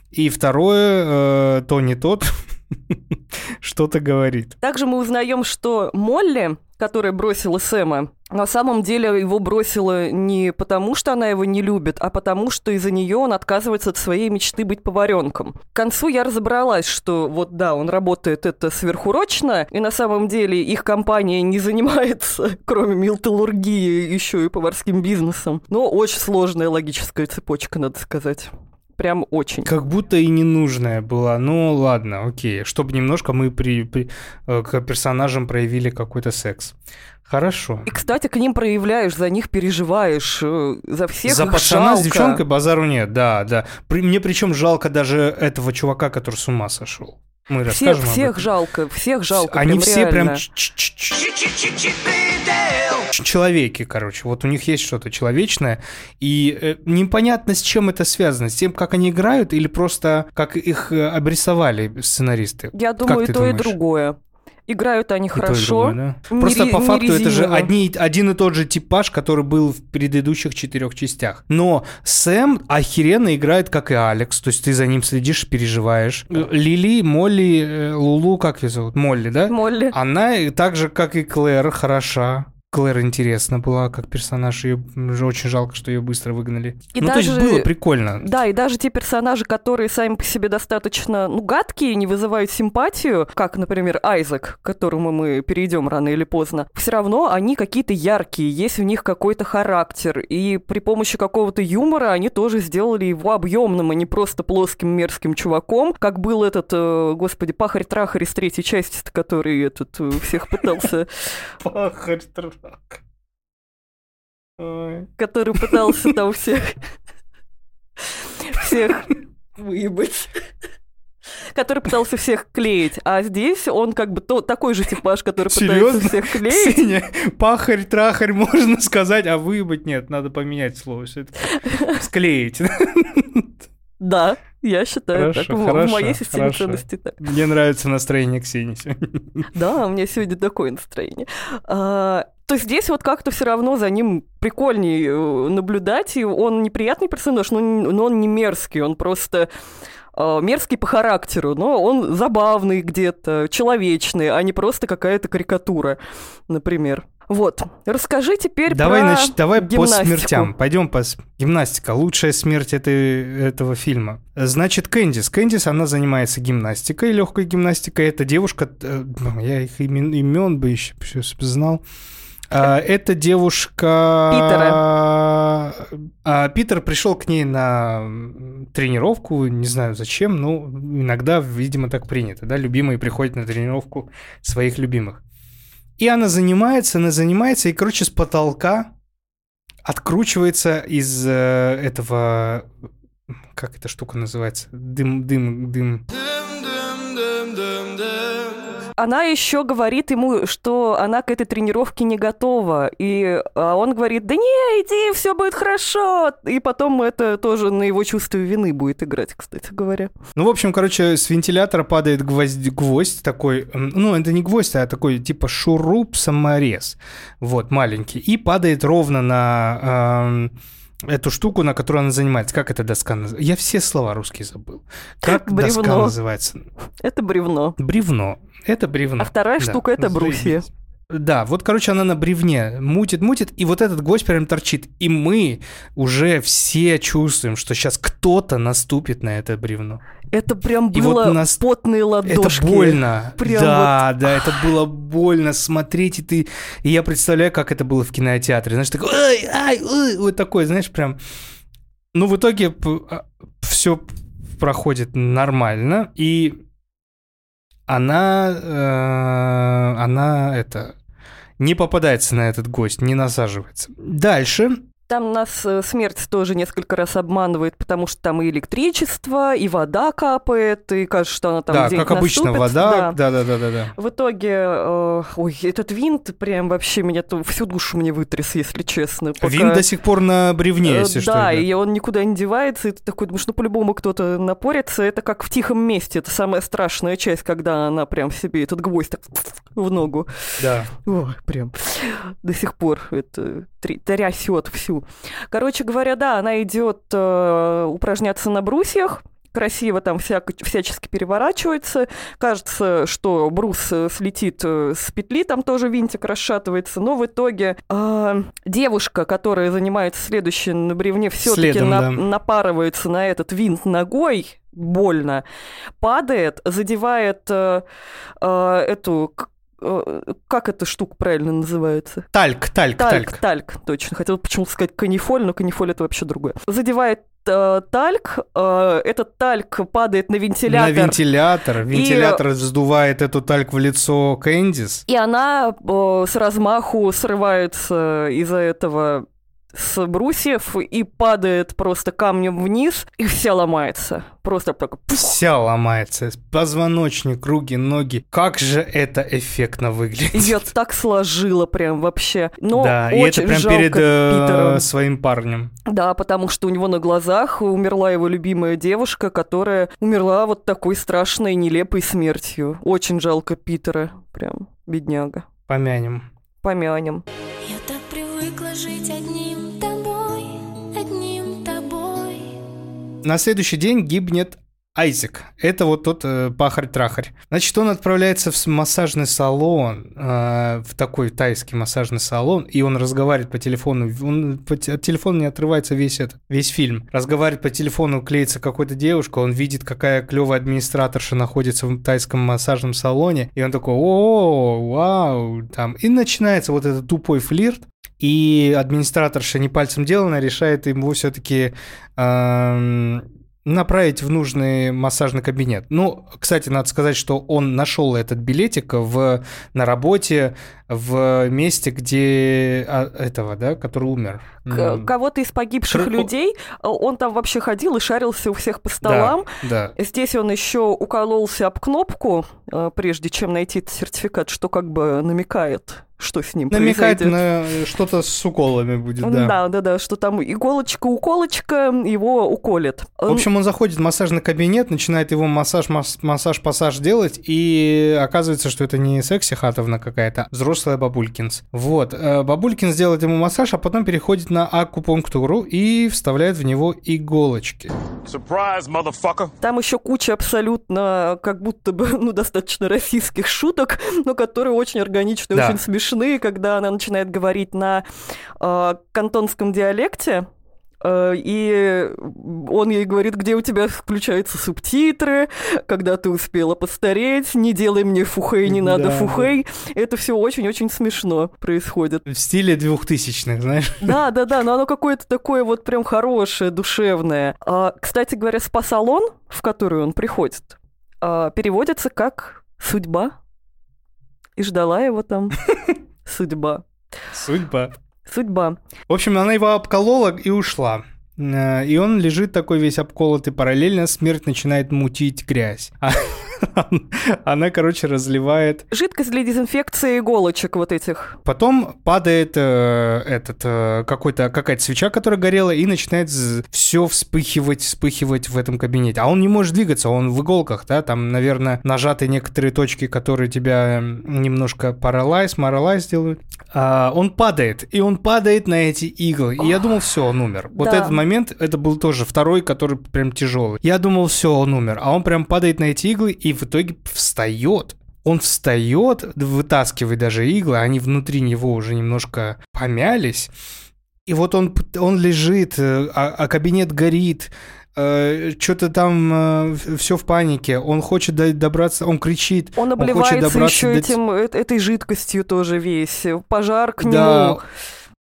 И второе, э, Тони Тот что-то говорит. также мы узнаем, что Молли, которая бросила Сэма, на самом деле его бросила не потому, что она его не любит, а потому, что из-за нее он отказывается от своей мечты быть поваренком. К концу я разобралась, что вот да, он работает это сверхурочно, и на самом деле их компания не занимается, кроме металлургии, еще и поварским бизнесом. Но очень сложная логическая цепочка, надо сказать. Прям очень. Как будто и ненужная была. Ну ладно, окей. Чтобы немножко мы при, при- э, к персонажам проявили какой-то секс. Хорошо. И, кстати, к ним проявляешь, за них переживаешь, э, за всех За пацана с жалко. девчонкой базару нет, да, да. При- мне причем жалко даже этого чувака, который с ума сошел. Мы Всех, расскажем всех этом. жалко, всех жалко. Они прям все прям реально. ч- человеки, короче. Вот у них есть что-то человечное, и э, непонятно, с чем это связано. С тем, как они играют, или просто как их э, обрисовали сценаристы. Я думаю, и то, и думаешь? другое. Играют они И хорошо. другое, да? Не Просто ре- по факту это же одни, один и тот же типаж, который был в предыдущих четырех частях. Но Сэм охеренно играет, как и Алекс. То есть ты за ним следишь, переживаешь. Лили, Молли, э, Лулу, как ее зовут? Молли, да? Молли. Она так же, как и Клэр, хороша. Клэр интересна была как персонаж, ее уже очень жалко, что ее быстро выгнали. И ну, то есть даже- было прикольно. Да, и даже те персонажи, которые сами по себе достаточно, ну, гадкие, не вызывают симпатию, как, например, Айзек, к которому мы перейдем рано или поздно, все равно они какие-то яркие, есть в них какой-то характер, и при помощи какого-то юмора они тоже сделали его объемным, а не просто плоским мерзким чуваком, как был этот, э, господи, пахарь-трахарь из третьей части, который этот э, всех пытался, Пахарь трак. Ой. который пытался там всех всех выебать. Который пытался всех клеить. А здесь он как бы то, такой же типаж, который Серьезно? пытается всех клеить. Ксения, пахарь, трахарь можно сказать, а выебать нет, надо поменять слово. Склеить. Да, я считаю Хорошо, так. В- В хорошо, моей системе хорошо. ценностей так. Мне нравится настроение Ксении сегодня. Да, у меня сегодня такое настроение. А, то здесь вот как-то все равно за ним прикольнее э, наблюдать, и он неприятный персонаж, но, но он не мерзкий, он просто э, мерзкий по характеру, но он забавный где-то, человечный, а не просто какая-то карикатура, например. Вот, расскажи теперь Давай, про нач- давай по гимнастику. смертям. Пойдем по гимнастика. Лучшая смерть этой, этого фильма. Значит, Кэндис. Кэндис, она занимается гимнастикой, легкой гимнастикой. Это девушка, э, ну, я их имен, имен бы еще знал. А, Это девушка... Питера. А, Питер пришел к ней на тренировку, не знаю зачем, но иногда, видимо, так принято, да, любимые приходят на тренировку своих любимых. И она занимается, она занимается, и, короче, с потолка откручивается из э, этого... Как эта штука называется? Дым, дым, дым. Она еще говорит ему, что она к этой тренировке не готова. И а, он говорит, да не, иди, все будет хорошо. И потом это тоже на его чувство вины будет играть, кстати говоря. Ну, в общем, короче, с вентилятора падает гвоздь, гвоздь такой, ну, это не гвоздь, а такой типа шуруп-саморез, вот, маленький, и падает ровно на эм, эту штуку, на которой она занимается. Как эта доска называется? Я все слова русские забыл. Как доска Бревно. называется? Это бревно. Бревно. Это бревно. А вторая Да, штука это брусья. заебись. Да, вот, короче, она на бревне мутит, мутит, и вот этот гвоздь прям торчит. И мы уже все чувствуем, что сейчас кто-то наступит на это бревно. Это прям И вот было нас- потные ладошки. Это больно. Прям да, да, это было больно смотреть, и ты... И я представляю, как это было в кинотеатре. Знаешь, такой, ай, ай, ой, вот такой, знаешь, прям... Ну, в итоге все проходит нормально, и она... э, она, это... Не попадается на этот гость, не насаживается. Дальше Там нас э, смерть тоже несколько раз обманывает, потому что там и электричество, и вода капает, и кажется, что она там да, как обычно, наступит. вода. Да. Да, да, да, да, да. В итоге, э, ой, этот винт прям вообще меня то всю душу мне вытряс, если честно. пока- Вин до сих пор на бревне, Э, если что. Да, и он никуда не девается, и ты такой думаешь, ну по-любому кто-то напорится. Это как в тихом месте, это самая страшная часть, когда она прям себе этот гвоздь так в ногу. Да. Ой, прям до сих пор это трясет всю. Короче говоря, да, она идет э, упражняться на брусьях. Красиво там всяко, всячески переворачивается. Кажется, что брус э, слетит э, с петли, там тоже винтик расшатывается. Но в итоге э, девушка, которая занимается следующей на бревне, все-таки Следом, да. напарывается на этот винт ногой больно, падает, задевает э, э, эту как эта штука правильно называется? Тальк, тальк, Тальк, тальк. тальк, точно. Хотела почему-то сказать канифоль, но канифоль это вообще другое. Задевает э, тальк, э, этот тальк падает на вентилятор. На вентилятор. Вентилятор вздувает эту тальк в лицо Кэндис. И она э, с размаху срывается из-за этого с брусьев и падает просто камнем вниз, и вся ломается. Просто так. Вся ломается. Позвоночник, руки, ноги. Как же это эффектно выглядит. Ее так сложило прям вообще. Но да, и очень это прям жалко перед э, Питера. своим парнем. Да, потому что у него на глазах умерла его любимая девушка, которая умерла вот такой страшной, нелепой смертью. Очень жалко Питера. Прям бедняга. Помянем. Помянем. Я так На следующий день гибнет Айзек. Это вот тот э, пахарь-трахарь. Значит, он отправляется в массажный салон, э, в такой тайский массажный салон, и он разговаривает по телефону. Он по от телефона не отрывается весь этот, весь фильм. Разговаривает по телефону, клеится какой-то девушка, он видит, какая клевая администраторша находится в тайском массажном салоне, и он такой, о, вау, там. И начинается вот этот тупой флирт, и администраторша не пальцем делана решает ему все-таки направить в нужный массажный кабинет. Ну, кстати, надо сказать, что он нашел этот билетик в, на работе в месте, где а, этого, да, который умер. К- кого-то из погибших Кры- людей, э, он там вообще ходил и шарился у всех по столам. Да, Здесь он еще укололся об кнопку, э, прежде чем найти сертификат, что как бы намекает, что с ним намекает произойдет. на что-то с уколами будет, да. Да, да, да, что там иголочка-уколочка его уколет. В общем, он заходит в массажный кабинет, начинает его массаж, масс- массаж-пассаж делать, и оказывается, что это не секси Хатовна какая-то, а взрослая Бабулькинс. Вот, э, Бабулькинс делает ему массаж, а потом переходит на акупунктуру и вставляет в него иголочки. Surprise, motherfucker. Там еще куча абсолютно как будто бы, ну, достаточно российских шуток, но которые очень органичные, Да. очень смешные, когда она начинает говорить на э, кантонском диалекте, э, и он ей говорит, где у тебя включаются субтитры, когда ты успела постареть, не делай мне фухей, не надо Да, фухей. Это все очень-очень смешно происходит. В стиле двухтысячных, знаешь? Да, да, да, но оно какое-то такое вот прям хорошее, душевное. А, кстати говоря, спа-салон, в который он приходит, а, переводится как «судьба». И ждала его там судьба. Судьба. Судьба. В общем, она его обколола и ушла. Э, И он лежит такой весь обколотый. Параллельно смерть начинает мутить грязь. А Она, короче, разливает Жидкость для дезинфекции иголочек вот этих. Потом падает э, этот э, какой-то какая-то свеча, которая горела, и начинает все вспыхивать, вспыхивать в этом кабинете. А он не может двигаться, он в иголках, да, там, наверное, нажаты некоторые точки, которые тебя м, немножко паралайз, маралайз делают. А, он падает, и он падает на эти иглы. И я думал, все, он умер. Вот Да. этот момент, это был тоже второй, который прям тяжелый. Я думал, все, он умер. А он прям падает на эти иглы и в итоге встает. Он встает, вытаскивает даже иглы, они внутри него уже немножко помялись. И вот он, он лежит, э, а, а кабинет горит, что-то там все в панике. Он хочет до- добраться, он кричит. Он хочет обливается добраться еще до- этим, э- этой жидкостью тоже весь. Пожар к Да, нему.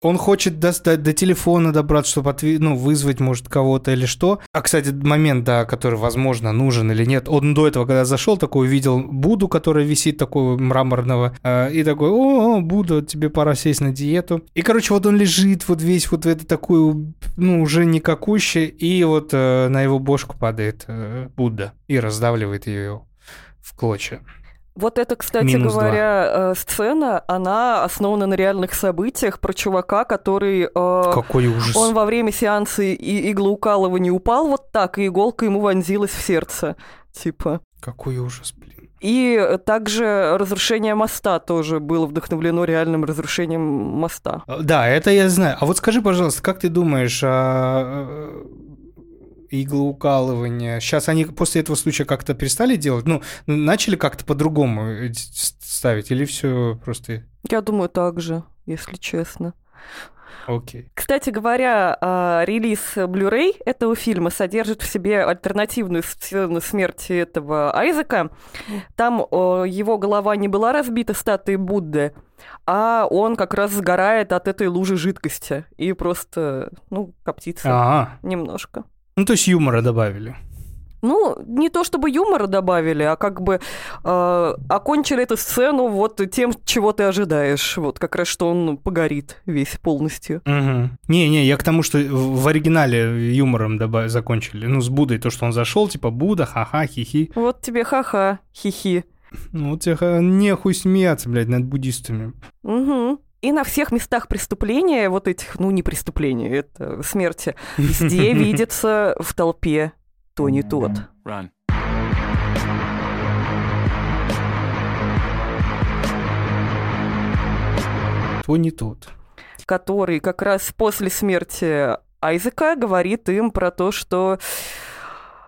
Он хочет достать до телефона добраться, чтобы ну, вызвать, может, кого-то или что. А, кстати, момент, да, который, возможно, нужен или нет. Он до этого, когда зашел, такой увидел Буду, которая висит такого мраморного, э, и такой, о, о, Будда, тебе пора сесть на диету. И, короче, вот он лежит вот весь вот в это такую, ну, уже никакущее, и вот э, на его бошку падает э, Будда и раздавливает ее в клочья. Вот это, кстати Минус говоря, э, сцена, она основана на реальных событиях про чувака, который... э, Какой ужас. Он во время сеанса и иглоукалывания упал вот так, и иголка ему вонзилась в сердце. Типа. Какой ужас, блин. И э, также разрушение моста тоже было вдохновлено реальным разрушением моста. А, Да, это я знаю. А вот скажи, пожалуйста, как ты думаешь, а, иглоукалывание, сейчас они после этого случая как-то перестали делать? Ну, начали как-то по-другому э, ставить или все просто Я думаю, так же, если честно. окей? Кстати говоря, а, релиз Blu-ray этого фильма содержит в себе альтернативную сцену смерти этого Айзека. Там его голова не была разбита статуей Будды, а он как раз сгорает от этой лужи жидкости и просто, ну, коптится немножко. Ну, то есть юмора добавили. Ну, не то чтобы юмора добавили, а как бы э, окончили эту сцену вот тем, чего ты ожидаешь. Вот как раз, что он погорит весь полностью. Угу. Не-не, я к тому, что в оригинале юмором добав- закончили. Ну, с Будой, то, что он зашел, типа Буда, ха-ха, хихи. Вот тебе ха-ха, хихи. Ну, вот тебе нехуй смеяться, блядь, над буддистами. Угу. И на всех местах преступления, вот этих, ну не преступления, это смерти, везде видится в толпе то не тот. Run. То не тот. который как раз после смерти Айзека говорит им про то, что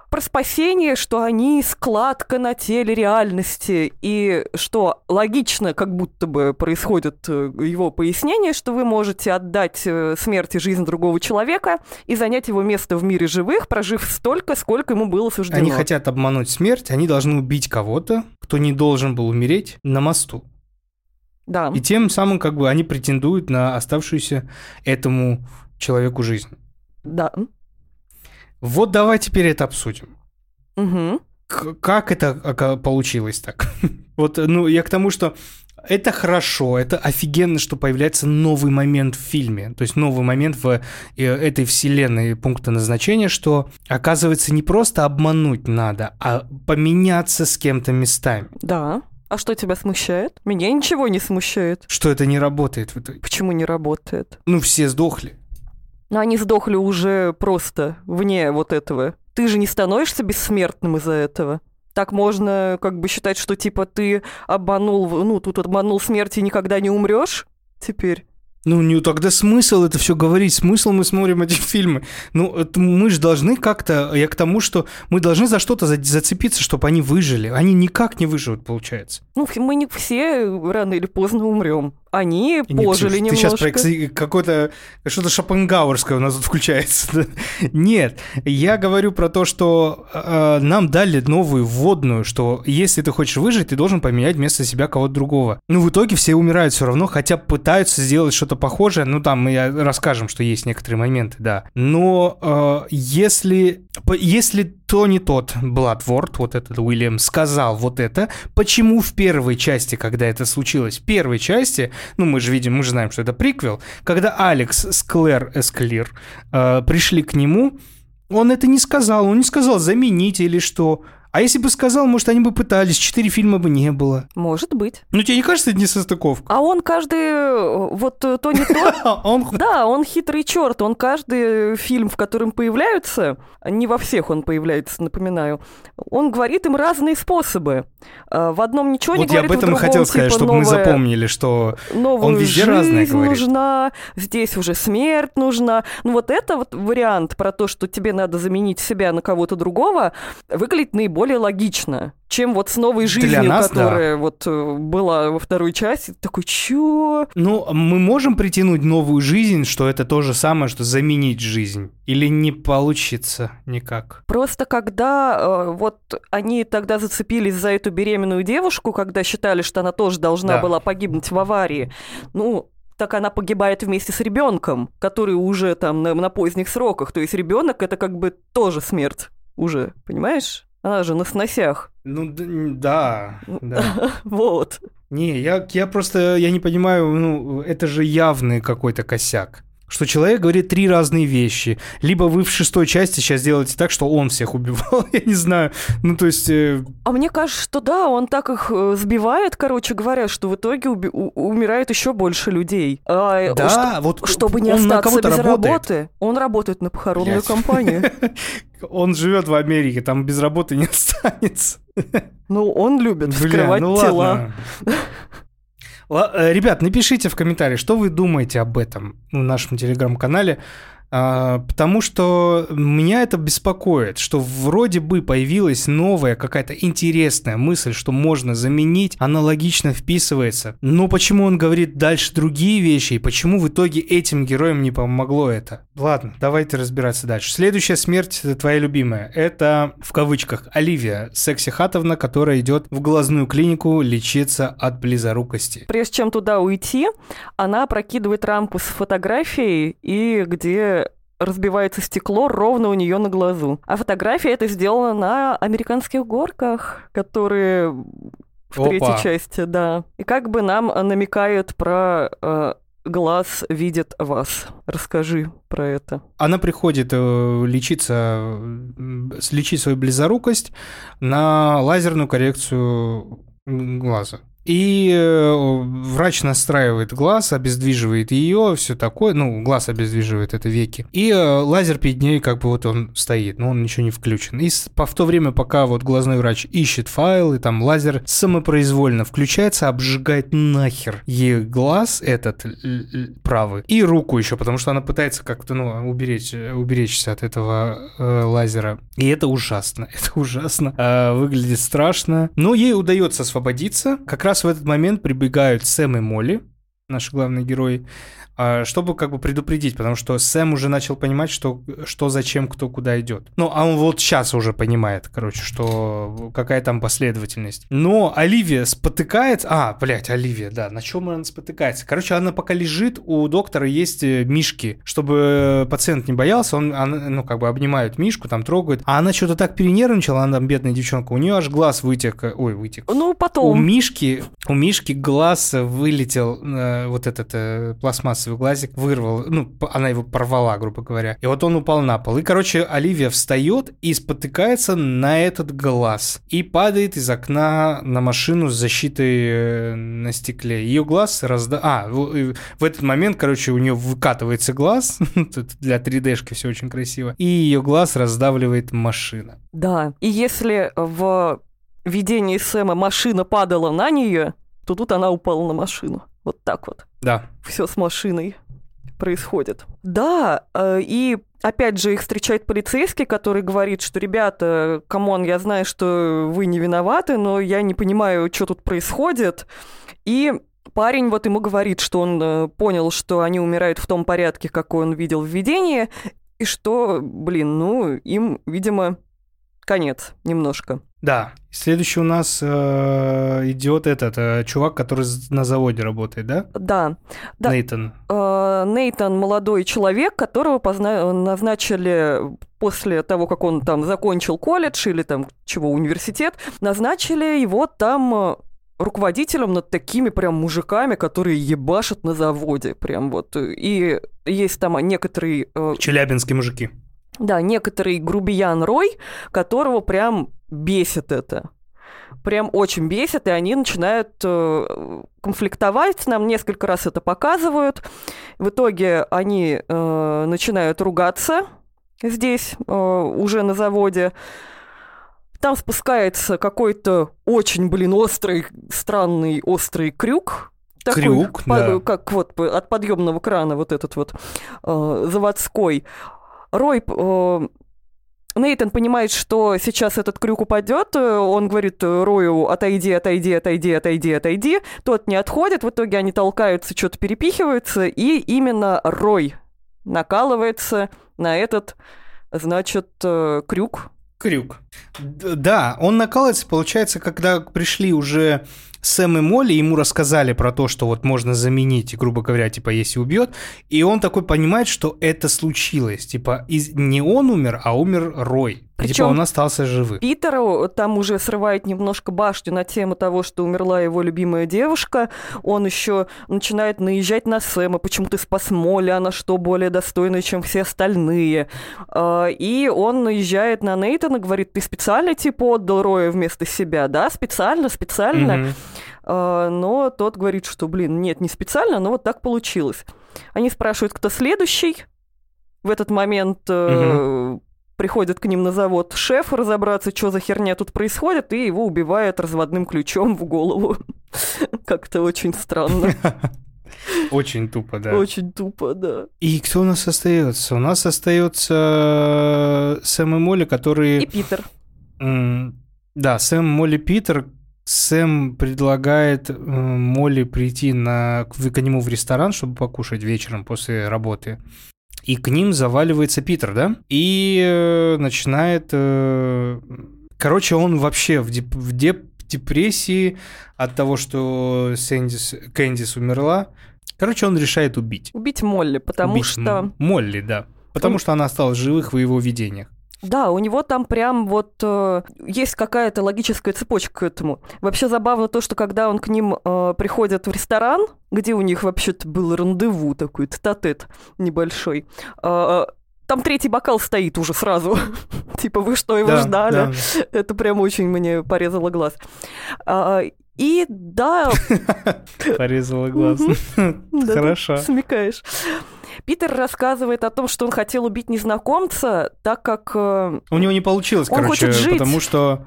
про спасение, что они складка на теле реальности, и что логично, как будто бы происходит э, его пояснение, что вы можете отдать э, смерти жизнь другого человека и занять его место в мире живых, прожив столько, сколько ему было суждено. Они хотят обмануть смерть, они должны убить кого-то, кто не должен был умереть на мосту. Да. И тем самым как бы они претендуют на оставшуюся этому человеку жизнь. Да. Вот давай теперь это обсудим. К- как это получилось так? вот, ну, я к тому, что это хорошо, это офигенно, что появляется новый момент в фильме. То есть новый момент в э, этой вселенной пункта назначения, что, оказывается, не просто обмануть надо, а поменяться с кем-то местами. Да. А что тебя смущает? Меня ничего не смущает. Что это не работает в итоге. Почему не работает? Ну, все сдохли. Но они сдохли уже просто вне вот этого. Ты же не становишься бессмертным из-за этого. Так можно как бы считать, что типа ты обманул, ну, тут обманул смерть и никогда не умрешь теперь. Ну, не, тогда смысл это все говорить, смысл мы смотрим эти фильмы. Ну, это мы же должны как-то, я к тому, что мы должны за что-то за- зацепиться, чтобы они выжили. Они никак не выживут, получается. Ну, мы не все рано или поздно умрем. Они И не, пожили Ксюш, немножко. Ты сейчас про какое-то, что-то шопенгауэрское у нас тут включается. Нет, я говорю про то, что э, нам дали новую вводную, что если ты хочешь выжить, ты должен поменять вместо себя кого-то другого. Ну, в итоге все умирают все равно, хотя пытаются сделать что-то похожее. Ну, там мы расскажем, что есть некоторые моменты, да. Но э, если, если то не тот Бладворд, вот этот Уильям, сказал вот это, почему в первой части, когда это случилось, в первой части, ну мы же видим, мы же знаем, что это приквел, когда Алекс с Клэр Эсклир э, пришли к нему, он это не сказал, он не сказал заменить или что. А если бы сказал, может, они бы пытались, четыре фильма бы не было. Может быть. Ну, тебе не кажется, это не состыковка? А он каждый, э, вот э, то не то, А Он Да, он хитрый черт. Он каждый фильм, в котором появляются, не во всех он появляется, напоминаю, он говорит им разные способы. В одном ничего не Вот я говорит, об этом и хотел сказать, типа, чтобы мы запомнили, что Он везде разное говорит. нужна, здесь уже смерть нужна. Ну вот это вот вариант про то, что тебе надо заменить себя на кого-то другого, выглядит наиболее логично, чем вот с новой жизнью, нас, да. которая вот э, была во второй части. Такой, чё? Ну, мы можем притянуть новую жизнь, что это то же самое, что заменить жизнь? Или не получится никак? Просто когда э, вот они тогда зацепились за эту беременную девушку, когда считали, что она тоже должна Да. была погибнуть в аварии, ну, так она погибает вместе с ребенком, который уже там на, на поздних сроках. То есть ребенок это как бы тоже смерть уже, понимаешь? Она же на сносях. Ну, да, да. Вот. Не, я, я просто, я не понимаю, ну, это же явный какой-то косяк. Что человек говорит три разные вещи. Либо вы в шестой части сейчас делаете так, что он всех убивал, я не знаю. Ну, то есть, э, А мне кажется, что да, он так их э, сбивает, короче говоря, что в итоге уби- умирает еще больше людей. А, э, да, что- вот Чтобы не он остаться без работает. работы, он работает на похоронную компанию. Он живет в Америке, там без работы не останется. Ну, он любит Бля, вскрывать ну тела. ладно. Ла- э, Ребят, напишите в комментариях, что вы думаете об этом в нашем телеграм-канале. А, Потому что меня это беспокоит, что вроде бы появилась новая какая-то интересная мысль, что можно заменить, аналогично вписывается. Но почему он говорит дальше другие вещи, и почему в итоге этим героям не помогло это? Ладно, давайте разбираться дальше. Следующая смерть, э, твоя любимая, это в кавычках Оливия, секси Хатовна, которая идет в глазную клинику лечиться от близорукости. Прежде чем туда уйти, она прокидывает рамку с фотографией, и где разбивается стекло ровно у нее на глазу. А фотография это сделана на американских горках, которые в Опа. третьей части, да. И как бы нам намекают про э, глаз видит вас. Расскажи про это. Она приходит э, лечиться, м, лечить свою близорукость на лазерную коррекцию глаза. И э, врач настраивает глаз, обездвиживает ее, все такое. Ну, глаз обездвиживает это веки. И э, лазер перед ней, как бы вот он стоит, но он ничего не включен. И в то время, пока вот глазной врач ищет файл, и там лазер самопроизвольно включается, обжигает нахер ей глаз этот правый. И руку еще, потому что она пытается как-то, ну, уберечь, уберечься от этого э, лазера. И это ужасно, это ужасно. Э, выглядит страшно. Но ей удается освободиться. Как раз в этот момент прибегают Сэм и Молли, наши главные герои, чтобы как бы предупредить, потому что Сэм уже начал понимать, что, что зачем, кто куда идет. Ну, а он вот сейчас уже понимает, короче, что какая там последовательность. Но Оливия спотыкается... А, блядь, Оливия, да, на чем она спотыкается? Короче, она пока лежит, у доктора есть э, мишки, чтобы пациент не боялся, он, она, ну, как бы обнимают мишку, там трогают, а она что-то так перенервничала, она там бедная девчонка, у нее аж глаз вытек, э, ой, вытек, Ну, у потом. Мишки, у Мишки глаз вылетел, э, вот этот э, пластмассовый глазик вырвал, ну, она его порвала, грубо говоря. И вот он упал на пол. И, короче, Оливия встает и спотыкается на этот глаз. И падает из окна на машину с защитой э, на стекле. Ее глаз разда... А, в, этот момент, короче, у нее выкатывается глаз. Для 3D-шки все очень красиво. И ее глаз раздавливает машина. Да. И если в видении Сэма машина падала на нее, то тут она упала на машину. Вот так вот. Да. Все с машиной происходит. Да, э, и опять же их встречает полицейский, который говорит, что, ребята, come on, я знаю, что вы не виноваты, но я не понимаю, что тут происходит. И парень вот ему говорит, что он э, понял, что они умирают в том порядке, какой он видел в видении, и что, блин, ну, им, видимо, конец немножко. Да. Следующий у нас э, идет этот э, чувак, который на заводе работает, да? Да, Да. Нейтан. Э, Нейтан молодой человек, которого позна- назначили после того, как он там закончил колледж или там чего, университет, назначили его там э, руководителем над такими прям мужиками, которые ебашат на заводе, прям вот. И есть там некоторый, э, Челябинские мужики. Да, некоторый грубиян Рой, которого прям бесит это. Прям очень бесит, и они начинают э, конфликтовать. Нам несколько раз это показывают. В итоге они э, начинают ругаться здесь, э, уже на заводе. Там спускается какой-то очень, блин, острый, странный острый крюк. Такой, Крюк, по- да. как вот от подъемного крана вот этот вот э, заводской. Рой э, Нейтан понимает, что сейчас этот крюк упадет. э, Он говорит Рою, отойди, отойди, отойди, отойди, отойди. Тот не отходит. В итоге они толкаются, что-то перепихиваются. И именно Рой накалывается на этот, значит, э, крюк. Крюк. Да, он накалывается, получается, когда пришли уже Сэм и Молли, ему рассказали про то, что вот можно заменить, грубо говоря, типа, если убьет, и он такой понимает, что это случилось, типа, из... не он умер, а умер Рой. И, Типа, он остался живым. Питеру там уже срывает немножко башню на тему того, что умерла его любимая девушка. Он еще начинает наезжать на Сэма. Почему ты спас Молли? Она что, более достойная, чем все остальные? А, И он наезжает на Нейтана, говорит, ты специально типа отдал Роя вместо себя? Да, специально, специально. Мгм. А, Но тот говорит, что, блин, нет, не специально, но вот так получилось. Они спрашивают, кто следующий. В этот момент э, приходит к ним на завод шеф разобраться, что за херня тут происходит, и его убивает разводным ключом в голову. Как-то очень странно. Очень тупо, да. Очень тупо, да. И кто у нас остается? У нас остается Сэм и Молли, которые... И Питер. Да, Сэм, Молли, Питер. Сэм предлагает э, Молли прийти на, к, к нему в ресторан, чтобы покушать вечером после работы. И к ним заваливается Питер, да? И э, начинает... э, короче, он вообще в, деп- в деп- депрессии от того, что Сэндис, Кэндис умерла. Короче, он решает убить. Убить Молли, потому Убить что Молли, да. Потому Он- что она осталась живых в его видениях. Да, у него там прям вот э, есть какая-то логическая цепочка к этому. Вообще забавно то, что когда он к ним э, приходит в ресторан, где у них вообще-то был рандеву такой, тет небольшой, э, там третий бокал стоит уже сразу. Типа, вы что, его Да, ждали? да. Это прям очень мне порезало глаз. А, И да, Порезала глаз. Хорошо. смекаешь. Питер рассказывает о том, что он хотел убить незнакомца, так как... э, У него не получилось, Он короче, хочет жить. потому что...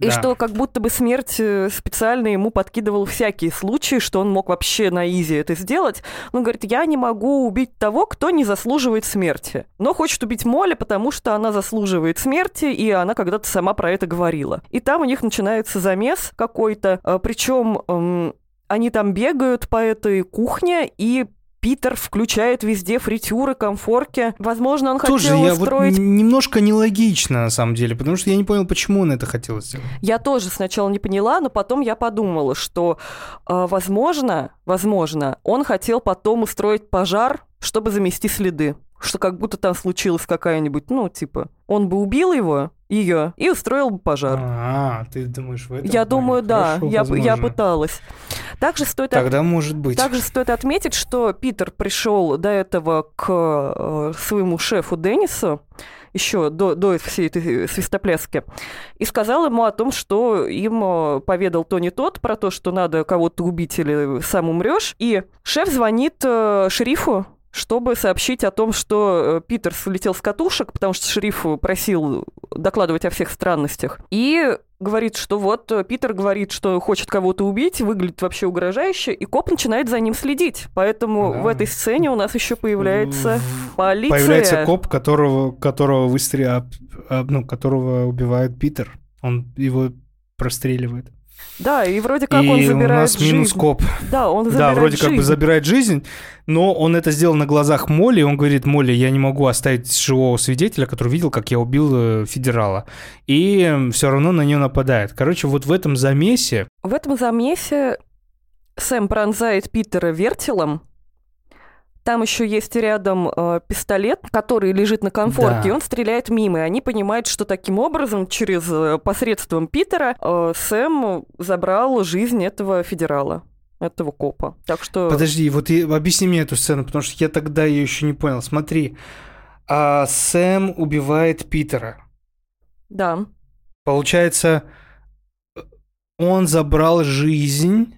И Да. что как будто бы смерть э, специально ему подкидывала всякие случаи, что он мог вообще на изи это сделать. Он говорит, я не могу убить того, кто не заслуживает смерти. Но хочет убить Молли, потому что она заслуживает смерти, и она когда-то сама про это говорила. И там у них начинается замес какой-то, причем они там бегают по этой кухне, и Питер включает везде фритюры, комфорки. Возможно, он Тоже хотел я вот устроить н- немножко нелогично, на самом деле, потому что я не понял, почему он это хотел сделать. Я тоже сначала не поняла, но потом я подумала, что, э, возможно, возможно, он хотел потом устроить пожар, чтобы замести следы. Что как будто там случилась какая-нибудь, ну, типа, он бы убил его, ее, и устроил бы пожар. А, ты думаешь в этом я плане? думаю, да, Хорошо, я, я пыталась. Также стоит, от- Тогда может быть. также стоит отметить, что Питер пришел до этого к э, своему шефу Деннису, еще до, до всей этой свистопляски, и сказал ему о том, что им э, поведал Тони тот про то, что надо кого-то убить или сам умрешь. И шеф звонит э, шерифу, чтобы сообщить о том, что Питер слетел с катушек, потому что шериф просил докладывать о всех странностях. И говорит, что вот э, Питер говорит, что хочет кого-то убить, выглядит вообще угрожающе, и коп начинает за ним следить. Поэтому Да. в этой сцене у нас еще появляется полиция. Появляется коп, которого, которого выстрел, ну, которого убивает Питер. Он его простреливает. Да, и вроде как и он у забирает нас минус жизнь. коп. Да, он Да, забирает вроде как бы жизнь. забирает жизнь, но он это сделал на глазах Молли. Он говорит, Молли, я не могу оставить живого свидетеля, который видел, как я убил э, федерала. И все равно на нее нападает. Короче, вот в этом замесе... В этом замесе Сэм пронзает Питера вертелом. Там еще есть рядом э, пистолет, который лежит на комфорке, Да. и он стреляет мимо. И они понимают, что таким образом, через э, посредством Питера, э, Сэм забрал жизнь этого федерала, этого копа. Так что... Подожди, вот и- объясни мне эту сцену, потому что я тогда ее еще не понял. Смотри, а Сэм убивает Питера. Да. Получается, он забрал жизнь.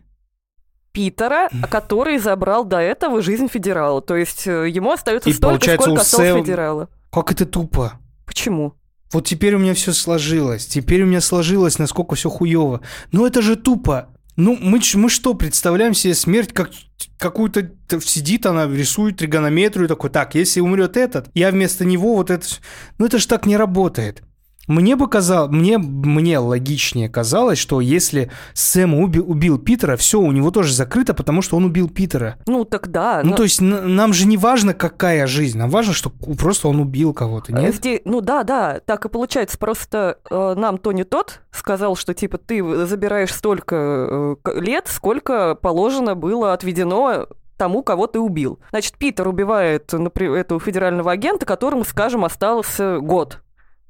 Питера, который забрал до этого жизнь федерала. То есть э, ему остается И столько, сколько осталось Сэм- федерала. Как это тупо. Почему? Вот теперь у меня все сложилось. Теперь у меня сложилось, насколько все хуево. Ну это же тупо. Ну, мы, мы что, представляем себе смерть как какую-то... Сидит она, рисует тригонометрию, такой, так, если умрет этот, я вместо него вот это... с-». Ну, это же так не работает. Мне бы казалось, мне, мне логичнее казалось, что если Сэм уби- убил Питера, все, у него тоже закрыто, потому что он убил Питера. Ну, так Ну, то есть нам же не важно, какая жизнь, нам важно, что просто он убил кого-то, нет? Здесь- ну да, да, так и получается. Просто э, нам Тони тот сказал, что типа ты забираешь столько э, лет, сколько положено было отведено тому, кого ты убил. Значит, Питер убивает например, этого федерального агента, которому, скажем, остался год.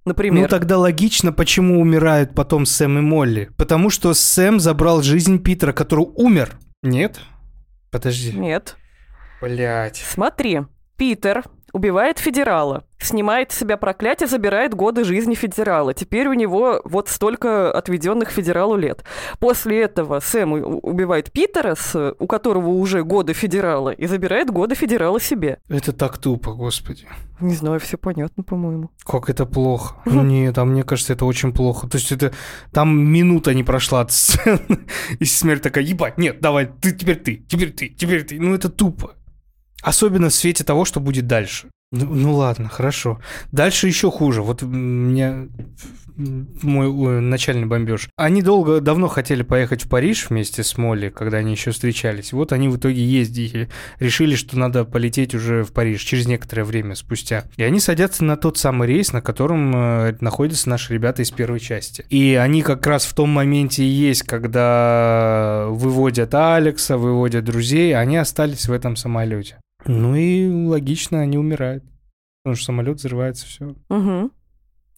Например. Ну тогда логично, почему умирают потом Сэм и Молли. Потому что Сэм забрал жизнь Питера, который умер. Нет? Подожди. Нет. Блять. Смотри, Питер убивает федерала, снимает с себя проклятие, забирает годы жизни федерала. Теперь у него вот столько отведенных федералу лет. После этого Сэм убивает Питера, у которого уже годы федерала, и забирает годы федерала себе. Это так тупо, господи. Не знаю, все понятно, по-моему. Как это плохо. Нет, а мне кажется, это очень плохо. То есть это... Там минута не прошла от сцены. И смерть такая, ебать, нет, давай, ты, теперь ты, теперь ты, теперь ты. Ну это тупо. Особенно в свете того, что будет дальше. Ну, ну ладно, хорошо. Дальше еще хуже. Вот меня мой э, начальный бомбеж. Они долго, давно хотели поехать в Париж вместе с Молли, когда они еще встречались. Вот они в итоге ездили, решили, что надо полететь уже в Париж через некоторое время спустя. И они садятся на тот самый рейс, на котором э, находятся наши ребята из первой части. И они как раз в том моменте и есть, когда выводят Алекса, выводят друзей, они остались в этом самолете. Ну и логично, они умирают. Потому что самолет взрывается, все. Мгм.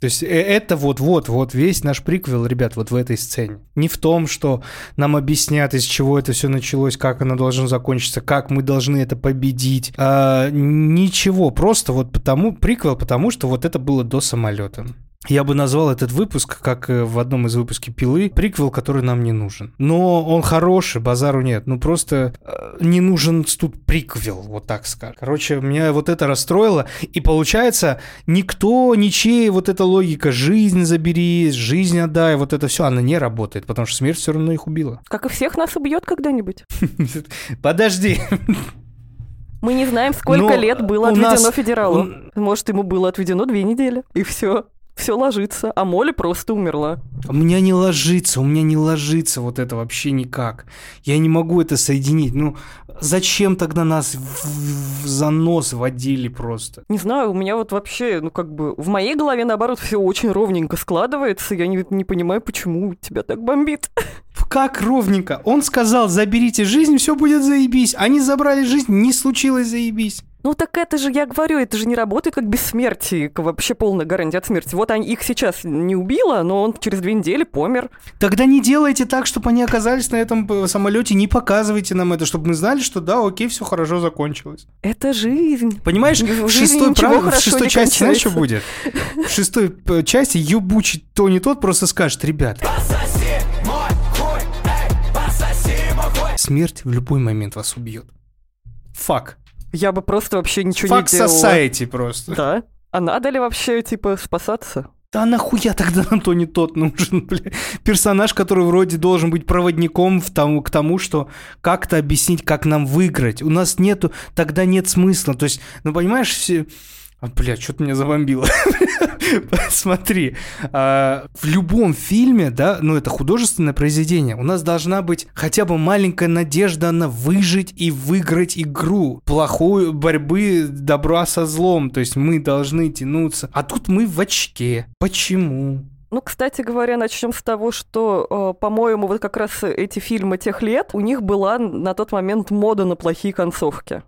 То есть э, это вот-вот-вот весь наш приквел, ребят, вот в этой сцене. Не в том, что нам объяснят, из чего это все началось, как оно должно закончиться, как мы должны это победить. А, ничего, просто вот потому, приквел, потому что вот это было до самолета. Я бы назвал этот выпуск, как э, в одном из выпусков «Пилы», приквел, который нам не нужен. Но он хороший, базару нет. Ну просто э, не нужен тут приквел, вот так скажем. Короче, меня вот это расстроило. И получается, никто, ничей, вот эта логика «жизнь забери», «жизнь отдай», вот это все, она не работает, потому что смерть все равно их убила. Как и всех нас убьет когда-нибудь. Подожди. Мы не знаем, сколько Но лет было отведено нас- федералу. у- Может, ему было отведено две недели. И все. Все ложится. А Молли просто умерла. У меня не ложится, у меня не ложится вот это вообще никак. Я не могу это соединить. Ну, зачем тогда нас в, в занос водили просто? Не знаю, у меня вот вообще, ну как бы, в моей голове, наоборот, все очень ровненько складывается. Я не, не понимаю, почему тебя так бомбит. Как ровненько. Он сказал, заберите жизнь, все будет заебись. Они забрали жизнь, не случилось заебись. Ну так это же, я говорю, это же не работает как бессмертие, как вообще полная гарантия от смерти. Вот они, их сейчас не убило, но он через две недели помер. Тогда не делайте так, чтобы они оказались на этом э, самолете, не показывайте нам это, чтобы мы знали, что да, окей, все хорошо закончилось. Это жизнь. Понимаешь, В шестой, прав- в шестой части знаешь, что будет? В шестой э, части ебучий то не тот просто скажет, ребят, смерть в любой момент вас убьет. Фак. Я бы просто вообще ничего Фак не делала. society просто. Да. А надо ли вообще, типа, спасаться? Да нахуя тогда нам то не тот нужен, бля? Персонаж, который вроде должен быть проводником в тому, к тому, что как-то объяснить, как нам выиграть. У нас нету, тогда нет смысла. То есть, ну понимаешь, все... А, бля, что-то меня забомбило. Смотри, а, в любом фильме, да, ну это художественное произведение, у нас должна быть хотя бы маленькая надежда на выжить и выиграть игру. Плохой борьбы добра со злом. То есть мы должны тянуться. А тут мы в очке. Почему? Ну, кстати говоря, начнем с того, что, э, по-моему, вот как раз эти фильмы тех лет, у них была на тот момент мода на плохие концовки.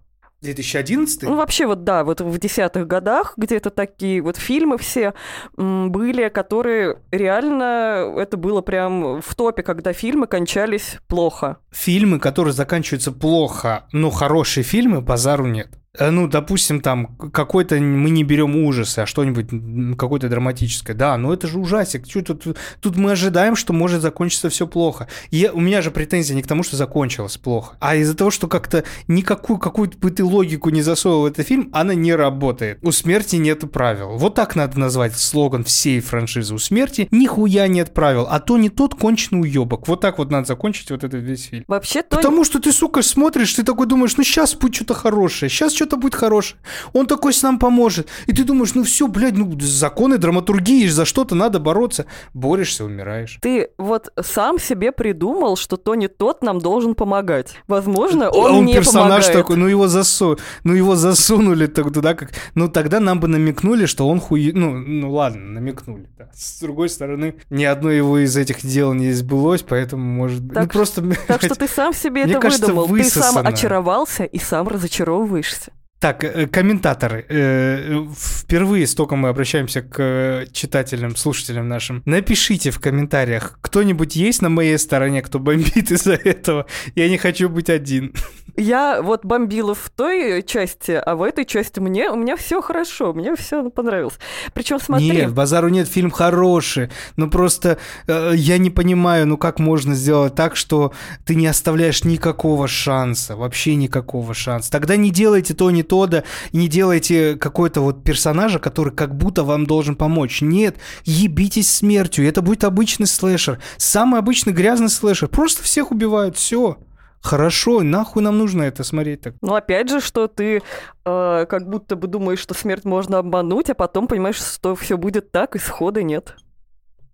2011? Ну, вообще, вот да, вот в десятых годах где-то такие вот фильмы все были, которые реально, это было прям в топе, когда фильмы кончались плохо. Фильмы, которые заканчиваются плохо, но хорошие фильмы, базару нет. Э, Ну, допустим, там какой-то мы не берем ужасы, а что-нибудь какое-то драматическое. Да, но это же ужасик. Чё тут, тут мы ожидаем, что может закончиться все плохо. И я- у меня же претензия не к тому, что закончилось плохо, а из-за того, что как-то никакую какую-то бы ты логику не засовывал в этот фильм, она не работает. У смерти нет правил. Вот так надо назвать слоган всей франшизы. У смерти нихуя нет правил, а то не тот конченый уебок. Вот так вот надо закончить вот этот весь фильм. Вообще, то Потому что ты, сука, смотришь, ты такой думаешь, ну сейчас будет что-то хорошее, сейчас что-то будет хорошее. Он такой с нам поможет. И ты думаешь, ну все, блядь, ну законы драматургии, за что-то надо бороться. Борешься, умираешь. ты вот сам себе придумал, что Тони тот нам должен помогать. Возможно, А он, не персонаж помогает. такой, ну его засу, ну его засунули так туда, как, ну тогда нам бы намекнули, что он хуй, ну, ну ладно, намекнули. Да. С другой стороны, ни одно его из этих дел не сбылось, поэтому может, ну Так просто. Так что ты сам себе это кажется, выдумал. Ты сам очаровался и сам разочаровываешься. Так, э, комментаторы, э, впервые столько мы обращаемся к читателям, слушателям нашим. Напишите в комментариях, кто-нибудь есть на моей стороне, кто бомбит из-за этого. Я не хочу быть один. Я вот бомбила в той части, а в этой части мне у меня все хорошо, мне все понравилось. Причем смотри, Нет, базару нет, фильм хороший. Ну просто э, я не понимаю, ну как можно сделать так, что ты не оставляешь никакого шанса, вообще никакого шанса. Тогда не делайте то, не то, да, и не делайте какой-то вот персонажа, который как будто вам должен помочь. Нет, ебитесь смертью, это будет обычный слэшер. Самый обычный грязный слэшер. Просто всех убивают, все. Хорошо, нахуй нам нужно это смотреть так. ну опять же, что ты э, как будто бы думаешь, что смерть можно обмануть, а потом понимаешь, что все будет так, исхода нет.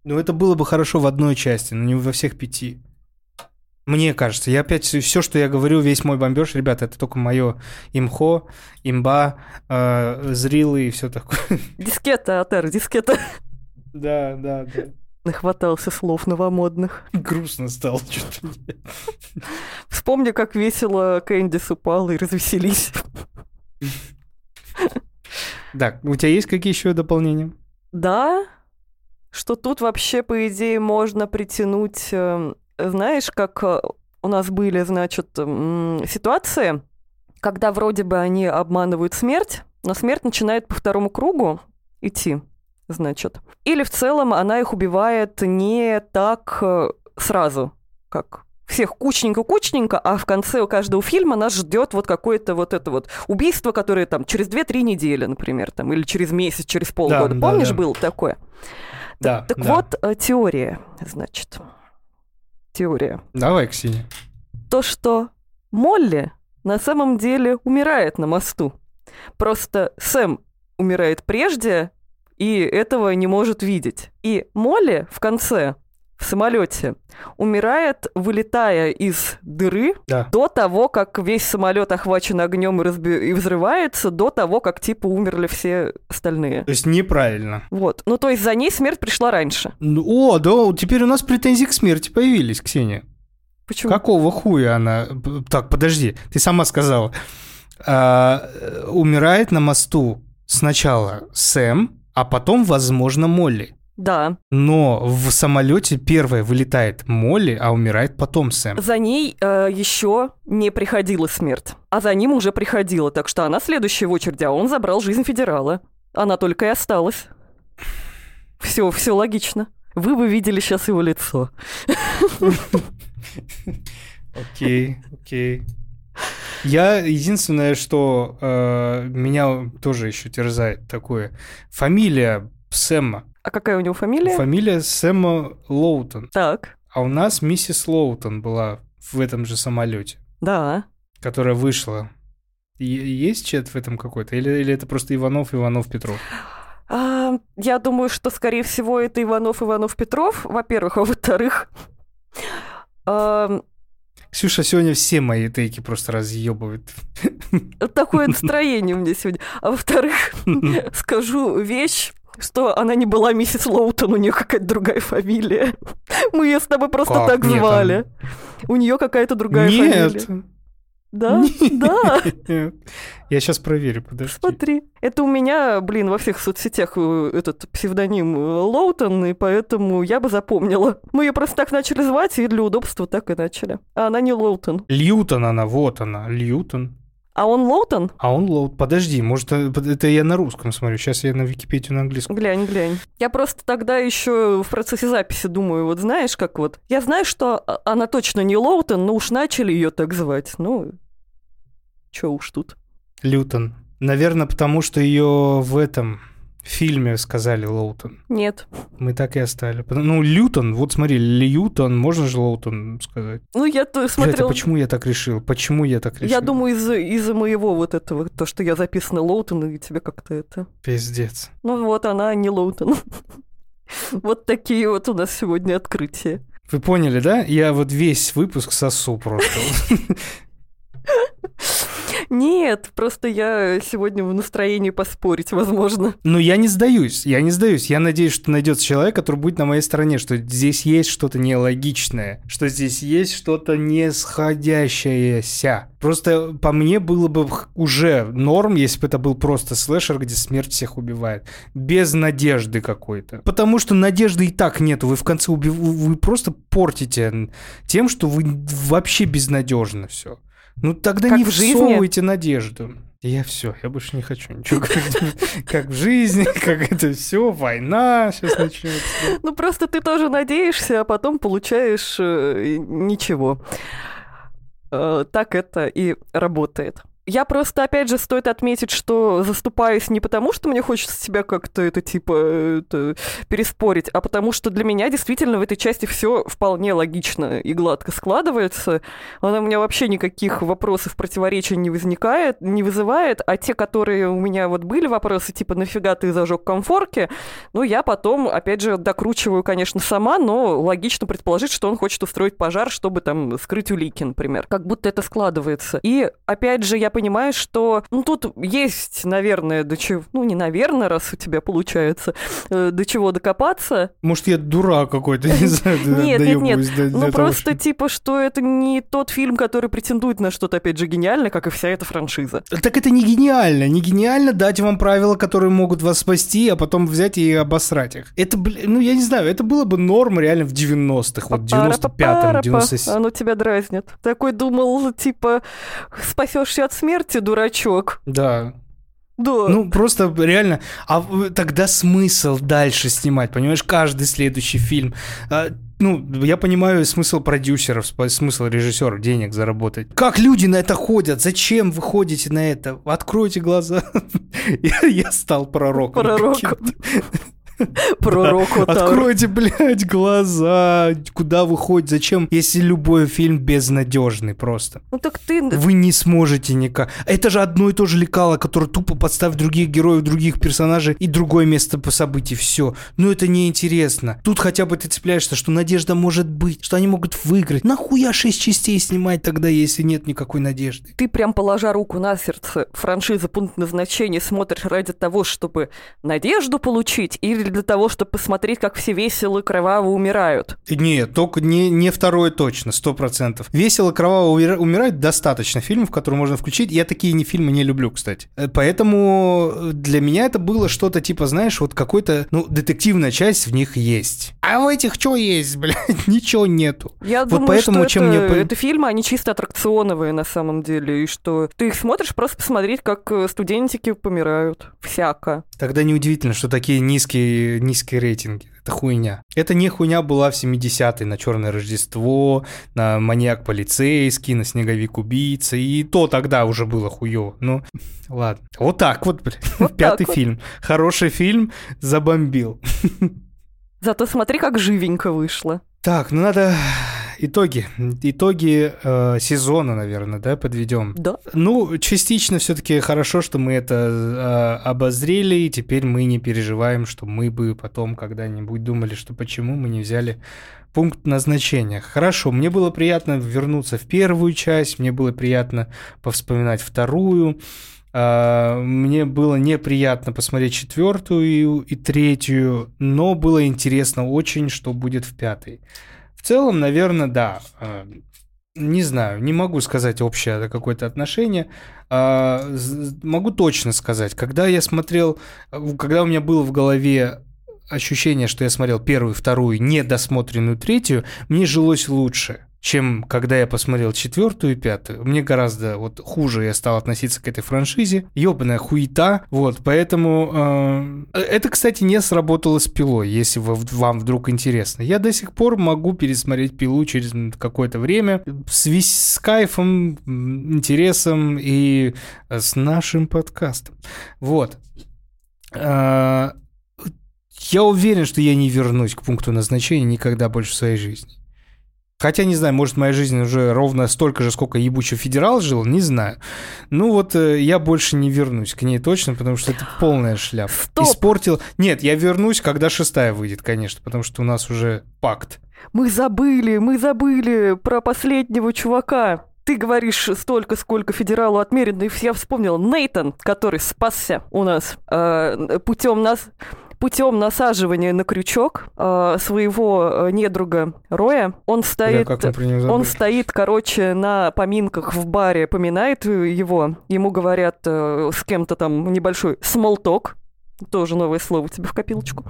Ну, это было бы хорошо в одной части, но не во всех пяти. Мне кажется, я опять все, что я говорю, весь мой бомбеж, ребята, это только мое имхо, имба, э, зрилы и все такое. Дискета, Атер, дискета. Да, да, да. Нахватался слов новомодных. Грустно стало что-то. Вспомни, как весело Кэндис упал и развеселись. Да, у тебя есть какие еще дополнения? Да, что тут вообще, по идее, можно притянуть, э, знаешь, как э, у нас были, значит, ситуации, когда вроде бы они обманывают смерть, но смерть начинает по второму кругу идти, значит. Или в целом она их убивает не так э, сразу, как всех кучненько-кучненько, а в конце у каждого фильма нас ждет вот какое-то вот это вот убийство, которое там через 2-3 недели, например, там, или через месяц, через полгода. да, Помнишь, да. было такое? Да, Так да. вот, э, теория, значит. Теория. Давай, Ксения. То, что Молли на самом деле умирает на мосту. Просто Сэм умирает прежде и этого не может видеть. И Молли в конце в самолете умирает, вылетая из дыры Да. до того, как весь самолет охвачен огнем и, разби- и взрывается, до того, как типа умерли все остальные. То есть неправильно. Вот. Ну, то есть за ней смерть пришла раньше. О, да, теперь у нас претензии к смерти появились, Ксения. Почему? Какого хуя она... Так, подожди, ты сама сказала. А, э, умирает на мосту сначала Сэм, а потом, возможно, Молли. Да. Но в самолете первая вылетает Молли, а умирает потом Сэм. За ней э, еще не приходила смерть, а за ним уже приходила, так что она следующая в очереди, а он забрал жизнь федерала. Она только и осталась. Все, все логично. Вы бы видели сейчас его лицо. Окей, окей. Я единственное, что э, меня тоже еще терзает такое. Фамилия Сэма. А какая у него фамилия? Фамилия Сэма Лоутон. Так, А у нас миссис Лоутон была в этом же самолете, да. которая вышла. И- Есть чет в этом какой-то? Или, или это просто Иванов, Иванов, Петров? А, я думаю, что, скорее всего, это Иванов Иванов Петров, во-первых, а во-вторых, а, Ксюша сегодня все мои тейки просто разъебывает. такое настроение у меня сегодня. А во-вторых, скажу вещь, что она не была миссис Лоутон, у нее какая-то другая фамилия. Мы ее с тобой просто Как? так Нет, звали. У нее какая-то другая Нет. фамилия. Да? Нет. Да. Я сейчас проверю, подожди. Смотри. Это у меня, блин, во всех соцсетях э, этот псевдоним э, Лоутон, и поэтому я бы запомнила. Мы ее просто так начали звать, и для удобства так и начали. А она не Лоутон. Льютон она, вот она, Льютон. А он Лоутон? А он Лоут. Подожди, может, э, это я на русском смотрю. Сейчас я на Википедию на английском. Глянь, глянь. Я просто тогда еще в процессе записи думаю, вот знаешь, как вот... Я знаю, что а- она точно не Лоутон, но уж начали ее так звать. Ну, чё уж тут. Лютон. Наверное, потому что ее в этом фильме сказали Лоутон. Нет. Мы так и оставили. Потому- Ну, Лютон, вот смотри, Льютон, можно же Лоутон сказать. Ну, я то а смотрел... почему я так решил? Почему я так решил? Я думаю, из-за из моего вот этого, то, что я записана Лоутон, и тебе как-то это... Пиздец. Ну вот, она не Лоутон. Вот такие вот у нас сегодня открытия. Вы поняли, да? Я вот весь выпуск сосу просто. Нет, просто я сегодня в настроении поспорить, возможно. Но я не сдаюсь, я не сдаюсь. Я надеюсь, что найдется человек, который будет на моей стороне, что здесь есть что-то нелогичное, что здесь есть что-то не сходящееся. Просто по мне было бы уже норм, если бы это был просто слэшер, где смерть всех убивает. Без надежды какой-то. Потому что надежды и так нету. Вы в конце убив... вы просто портите тем, что вы вообще безнадежно все. Ну тогда Как не в жизни. всовывайте надежду. Я все, я больше не хочу ничего говорить. Как в жизни, как это все, война сейчас начнется. Ну просто ты тоже надеешься, а потом получаешь э, ничего. Э, так это и работает. Я просто, опять же, стоит отметить, что заступаюсь не потому, что мне хочется себя как-то это типа это, переспорить, а потому что для меня действительно в этой части все вполне логично и гладко складывается. Она у меня вообще никаких вопросов, противоречий не возникает, не вызывает, а те, которые у меня вот были вопросы, типа нафига ты зажег комфорки, ну, я потом, опять же, докручиваю, конечно, сама, но логично предположить, что он хочет устроить пожар, чтобы там скрыть улики, например. Как будто это складывается. И, опять же, я понимаешь, что ну, тут есть, наверное, до чего... Ну, не наверное, раз у тебя получается, э, до чего докопаться. Может, я дурак какой-то, не знаю, Нет, нет, нет. Ну, просто типа, что это не тот фильм, который претендует на что-то, опять же, гениальное, как и вся эта франшиза. Так это не гениально. Не гениально дать вам правила, которые могут вас спасти, а потом взять и обосрать их. Это, блин, ну я не знаю, это было бы норм реально в 90-х, вот в 95-м, Пара-па-пара-па. 97 Оно тебя дразнит. Такой думал, типа, спасешься от смерти, дурачок. Да. Да. Ну, просто реально. А тогда смысл дальше снимать, понимаешь, каждый следующий фильм. А, ну, я понимаю смысл продюсеров, смысл режиссеров денег заработать. Как люди на это ходят? Зачем вы ходите на это? Откройте глаза. Я, я стал пророком. Пророком. Пророку. Откройте, блядь, глаза. Куда вы ходите? Зачем, если любой фильм безнадежный просто? Ну так ты... Вы не сможете никак. Это же одно и то же лекало, которое тупо подставит других героев, других персонажей и другое место по событий. Все. Ну это неинтересно. Тут хотя бы ты цепляешься, что надежда может быть, что они могут выиграть. Нахуя шесть частей снимать тогда, если нет никакой надежды? Ты прям положа руку на сердце, франшиза «Пункт назначения» смотришь ради того, чтобы надежду получить или для того, чтобы посмотреть, как все весело и кроваво умирают? Нет, только не, не второе точно, сто процентов. Весело, кроваво умира- умирать достаточно фильмов, которые можно включить. Я такие не фильмы не люблю, кстати. Э, Поэтому для меня это было что-то типа, знаешь, вот какой-то, ну, детективная часть в них есть. А в этих что есть, блядь? Ничего нету. Я Вот думаю, поэтому, что чем это, мне это фильмы, они чисто аттракционовые на самом деле, и что ты их смотришь просто посмотреть, как э, студентики помирают. Всяко. Тогда неудивительно, что такие низкие, низкие рейтинги. Это хуйня. Это не хуйня была в 70-е на Черное Рождество, на Маньяк полицейский, на Снеговик убийца. И то тогда уже было хуево. Ну, ладно. Вот так вот, блядь. Вот Пятый вот. фильм. Хороший фильм, забомбил. Зато смотри, как живенько вышло. Так, ну надо итоги. Итоги э, сезона, наверное, да, подведем. Да. Ну, частично все-таки хорошо, что мы это э, обозрели, и теперь мы не переживаем, что мы бы потом когда-нибудь думали, что почему мы не взяли пункт назначения. Хорошо, мне было приятно вернуться в первую часть, мне было приятно повспоминать вторую, а, мне было неприятно посмотреть четвертую и третью, но было интересно очень, что будет в пятой. В целом, наверное, да. а, Не знаю, не могу сказать общее какое-то отношение. А, Могу точно сказать, когда я смотрел, когда у меня было в голове ощущение, что я смотрел первую, вторую, недосмотренную третью, мне жилось лучше, чем когда я посмотрел четвертую и пятую. Мне гораздо вот хуже я стал относиться к этой франшизе. Ёбаная хуета. Вот, поэтому... э, это, кстати, не сработало с пилой, если вы- вам вдруг интересно. Я до сих пор могу пересмотреть пилу через какое-то время с, с кайфом, интересом и э, с нашим подкастом. Вот. А, Я уверен, что я не вернусь к пункту назначения никогда больше в своей жизни. Хотя, не знаю, может, моя жизнь уже ровно столько же, сколько ебучий федерал жил, не знаю. Ну вот э, я больше не вернусь к ней точно, потому что это полная шляпа. Стоп! Испортил... Нет, я вернусь, когда шестая выйдет, конечно, потому что у нас уже пакт. Мы забыли, мы забыли про последнего чувака. Ты говоришь столько, сколько федералу отмерено, и я вспомнил Нейтан, который спасся у нас э, путем нас путем насаживания на крючок э, своего э, недруга Роя. Он Бля, стоит, него он стоит, короче, на поминках в баре, поминает э, его. Ему говорят э, с кем-то там небольшой смолток. Тоже новое слово тебе в копилочку.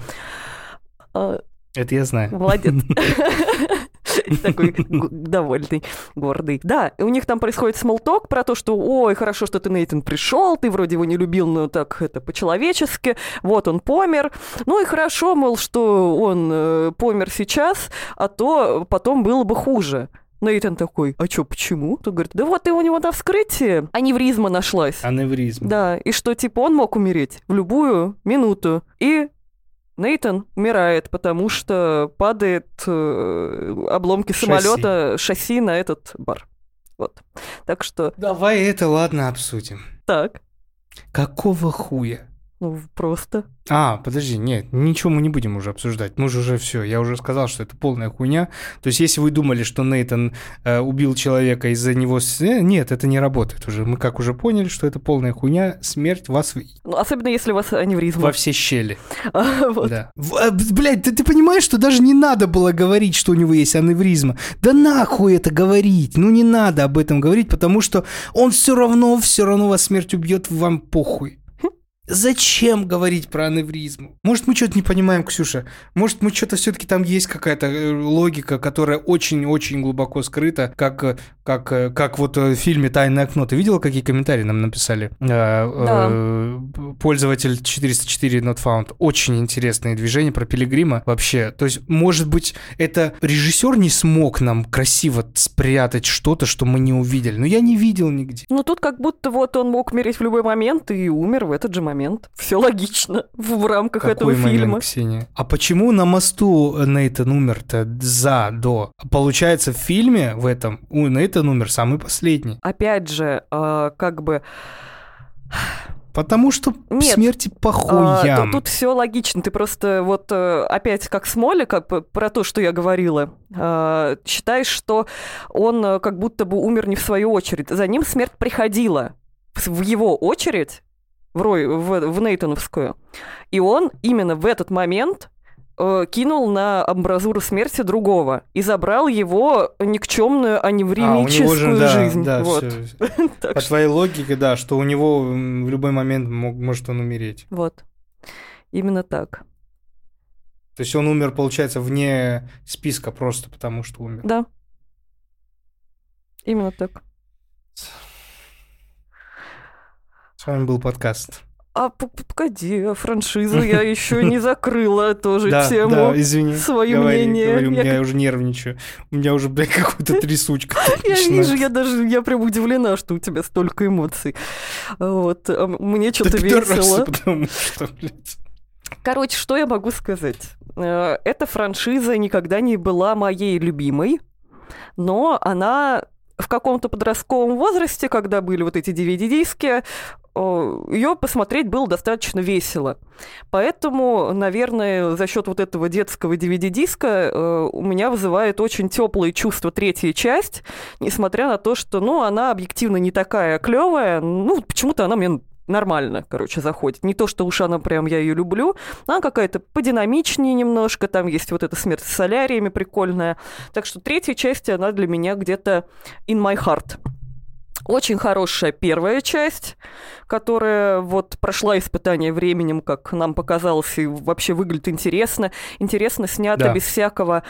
Это я знаю. Молодец. Такой довольный, гордый. Да, у них там происходит смолток про то, что ой, хорошо, что ты, Нейтан, пришел, ты вроде его не любил, но так это по-человечески, вот он помер. Ну и хорошо, мол, что он э, помер сейчас, а то потом было бы хуже. Нейтан такой, а чё, почему? Тут говорит, да вот и у него на вскрытии аневризма нашлась. Аневризм. Да, и что, типа, он мог умереть в любую минуту. И Нейтан умирает, потому что падает э, обломки Шасси. самолета, шасси на этот бар. Вот. Так что, Давай это, ладно, обсудим. так. Какого хуя? Ну, просто. А, подожди, нет, ничего мы не будем уже обсуждать. Мы же уже все, я уже сказал, что это полная хуйня. То есть, если вы думали, что Нейтан э, убил человека из-за него... э, нет, это не работает уже. Мы как уже поняли, что это полная хуйня. Смерть вас Ну, особенно если у вас аневризма. во все щели. Вот. Да. А, блядь, ты, ты понимаешь, что даже не надо было говорить, что у него есть аневризма? Да нахуй это говорить? Ну не надо об этом говорить, потому что он все равно, все равно вас смерть убьет, вам похуй. Зачем говорить про аневризму? Может, мы что-то не понимаем, Ксюша? Может, мы что-то все-таки там есть какая-то э, логика, которая очень-очень глубоко скрыта, как, э, как, э, как вот в фильме «Тайное окно». Ты видела, какие комментарии нам написали? Э, Пользователь 404 not found. Очень интересные движения про Пилигрима вообще. То есть, может быть, это режиссер не смог нам красиво спрятать что-то, что мы не увидели. Но я не видел нигде. Ну, тут как будто вот он мог умереть в любой момент и умер в этот же момент. Все логично в, рамках этого Какой момент, фильма. Ксения? А почему на мосту Нейтан умер-то за, до? Получается, в фильме в этом у Нейтан умер самый последний. Опять же, а, как бы... Потому что Нет. смерти по а, хуям. тут, все логично. Ты просто вот э, опять как Смоли, как бы про то, что я говорила, а, считаешь, что он э, как будто бы умер не в свою очередь. За ним смерть приходила в его очередь, в, Рой, в, в Нейтановскую. И он именно в этот момент э, кинул на амбразуру смерти другого и забрал его никчемную А, у него аневремическую же, да, жизнь. да, вот. По твоей логике, да, что у него в любой момент мог- может он умереть. вот. Именно так. То есть он умер, получается, вне списка просто потому, что умер. Да. Именно так. С вами был подкаст. А погоди, а франшизу я еще не закрыла тоже Да, тему. да, извини. свои Говори, мнения. говори, у Я меня как- уже нервничаю. У меня уже, блядь, какой-то трясучка. Я вижу, я даже, я прям удивлена, что у тебя столько эмоций. Вот, а мне что-то весело. потому что, блядь. Короче, что я могу сказать? Э, Эта франшиза никогда не была моей любимой, но она в каком-то подростковом возрасте, когда были вот эти DVD-диски, ее посмотреть было достаточно весело. Поэтому, наверное, за счет вот этого детского DVD-диска э, у меня вызывает очень теплые чувства третья часть, несмотря на то, что, ну, она объективно не такая клевая, ну, почему-то она мне нормально, короче, заходит. Не то, что уж она прям, я ее люблю, она какая-то подинамичнее немножко, там есть вот эта смерть с соляриями прикольная. Так что третья часть, она для меня где-то in my heart. Очень хорошая первая часть, которая вот прошла испытание временем, как нам показалось, и вообще выглядит интересно. Интересно снято Да. без всякого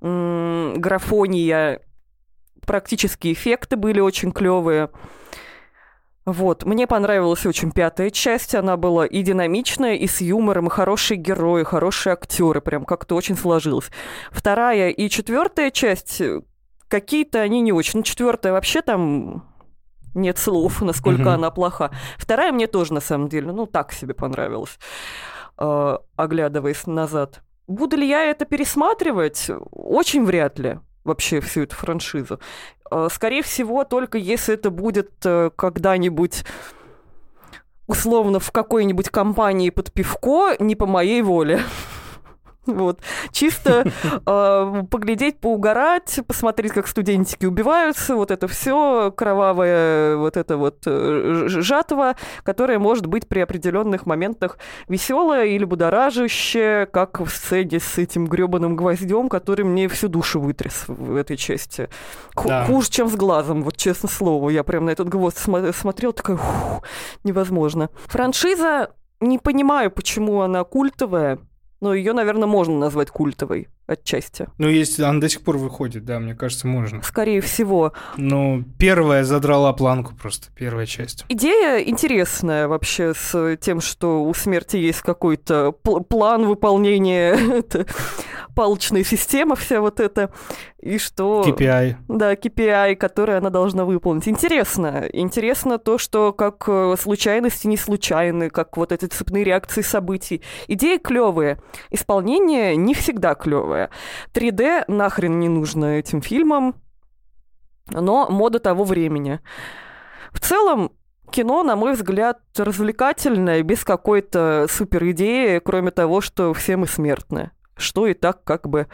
м, графония. Практически эффекты были очень клевые. Вот, мне понравилась очень пятая часть, она была и динамичная, и с юмором, и хорошие герои, хорошие актеры, прям как-то очень сложилось. Вторая и четвертая часть, э, какие-то они не очень. Ну, четвертая вообще там нет слов, насколько она плоха. Вторая мне тоже, на самом деле, ну, так себе понравилась, э, оглядываясь назад. Буду ли я это пересматривать? Очень вряд ли вообще всю эту франшизу. Э, Скорее всего, только если это будет э, когда-нибудь условно в какой-нибудь компании под пивко не по моей воле. Вот. Чисто э, поглядеть, поугарать, посмотреть, как студентики убиваются, вот это все кровавое, вот это вот э, жатва, которая может быть при определенных моментах веселая или будоражащая, как в сцене с этим гребаным гвоздем, который мне всю душу вытряс в этой части. Ху- Да. Хуже, чем с глазом, вот честно слово. Я прям на этот гвоздь смо- смотрела, такая, «Фу, невозможно. Франшиза, не понимаю, почему она культовая, но ее, наверное, можно назвать культовой отчасти. Ну, если она до сих пор выходит, да, мне кажется, можно. Скорее всего. Но первая задрала планку просто, первая часть. Идея интересная вообще с тем, что у смерти есть какой-то пл- план выполнения это, палочной системы вся вот эта, и что... KPI. Да, KPI, который она должна выполнить. Интересно. Интересно то, что как э, случайности не случайны, как вот эти цепные реакции событий. Идеи клевые, исполнение не всегда клевое. 3D нахрен не нужно этим фильмам, но мода того времени. В целом, кино, на мой взгляд, развлекательное, без какой-то супер идеи, кроме того, что все мы смертны. Что и так как бы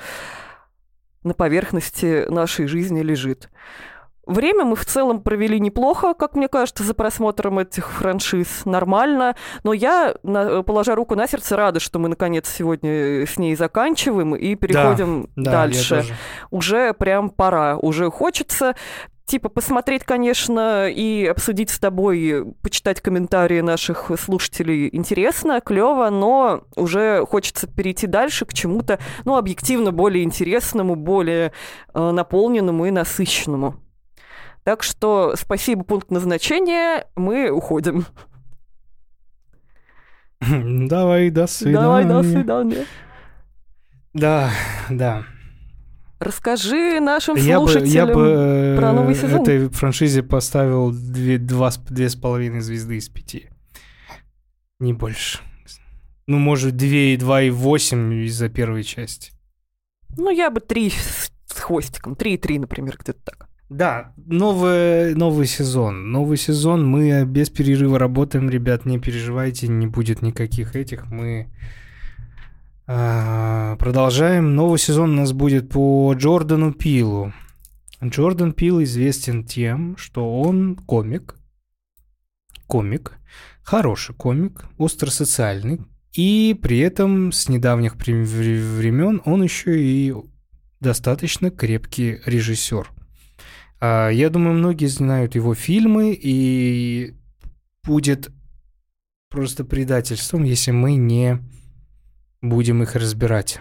на поверхности нашей жизни лежит. Время мы в целом провели неплохо, как мне кажется, за просмотром этих франшиз. Нормально. Но я, положа руку на сердце, рада, что мы, наконец, сегодня с ней заканчиваем и переходим Да, дальше. я тоже. Уже прям пора. Уже хочется типа посмотреть, конечно, и обсудить с тобой, почитать комментарии наших слушателей интересно, клево, но уже хочется перейти дальше к чему-то, ну, объективно более интересному, более э, наполненному и насыщенному. Так что спасибо, пункт назначения, мы уходим. Давай, до свидания. Давай, до свидания. Да, да. Расскажи нашим Я бы, слушателям. я бы э, про новый сезон. этой франшизе поставил две, два, две с половиной звезды из пяти. Не больше. Ну, может, две и два и восемь из-за первой части. Ну, я бы три с с хвостиком, три и три, например, где-то так. Да, новый, новый сезон. Новый сезон. Мы без перерыва работаем, ребят, не переживайте, не будет никаких этих. Мы продолжаем. Новый сезон у нас будет по Джордану Пилу. Джордан Пил известен тем, что он комик. Комик. Хороший комик, остросоциальный. И при этом с недавних времен он еще и достаточно крепкий режиссер. А, Я думаю, многие знают его фильмы, и будет просто предательством, если мы не будем их разбирать.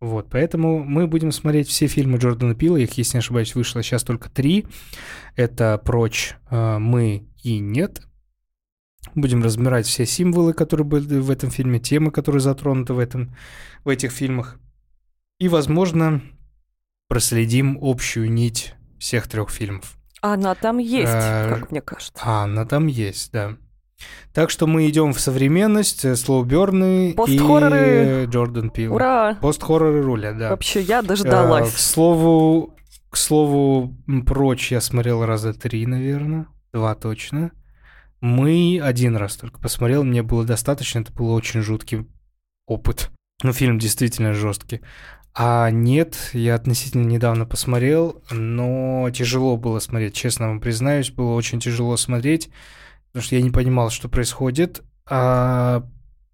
Вот, поэтому мы будем смотреть все фильмы Джордана Пила, их, если не ошибаюсь, вышло сейчас только три. Это «Прочь», э, «Мы» и «Нет». Будем разбирать все символы, которые были в этом фильме, темы, которые затронуты в, этом, в этих фильмах. И, возможно, проследим общую нить всех трех фильмов. Она там есть, Э, как мне кажется. А, она там есть, да. Так что мы идем в современность, э, Слоу Бёрны и Джордан Пил. Ура! Пост-хорроры рулят, да. Вообще, я Э, дождалась. К слову, к слову, прочь я смотрел раза три, наверное. Два точно. Мы один раз только посмотрел, мне было достаточно, это был очень жуткий опыт. Ну, фильм действительно жесткий. А нет, я относительно недавно посмотрел, но тяжело было смотреть, честно вам признаюсь, было очень тяжело смотреть, потому что я не понимал, что происходит, а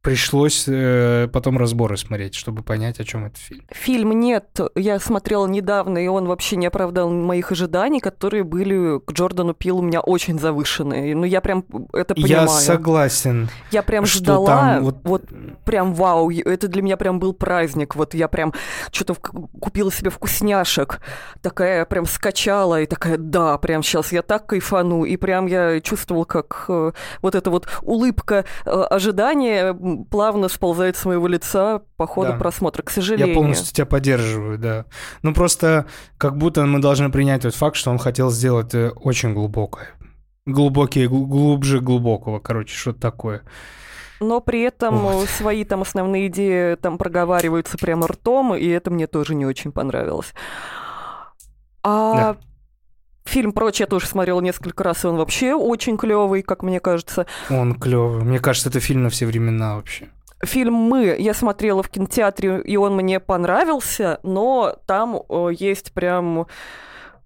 пришлось э, потом разборы смотреть, чтобы понять, о чем этот фильм. Фильм «Нет» я смотрела недавно, и он вообще не оправдал моих ожиданий, которые были к Джордану Пилу у меня очень завышенные. Ну, я прям это понимаю. Я согласен. Я прям ждала, там вот... вот- прям вау, это для меня прям был праздник. Вот я прям что-то купила себе вкусняшек, такая прям скачала, и такая, да, прям сейчас я так кайфану, и прям я чувствовала, как э, вот эта вот улыбка э, ожидания плавно сползает с моего лица по ходу Да. просмотра, к сожалению. Я полностью тебя поддерживаю, да. Ну просто как будто мы должны принять тот факт, что он хотел сделать э, очень глубокое. Глубокие, гл- глубже глубокого, короче, что-то такое. Но при этом Вот. свои там основные идеи там проговариваются прямо ртом, и это мне тоже не очень понравилось. А Да. Фильм «Прочь» я тоже смотрела несколько раз, и он вообще очень клевый, как мне кажется. Он клевый. Мне кажется, это фильм на все времена вообще. Фильм «Мы» я смотрела в кинотеатре, и он мне понравился, но там э, есть прям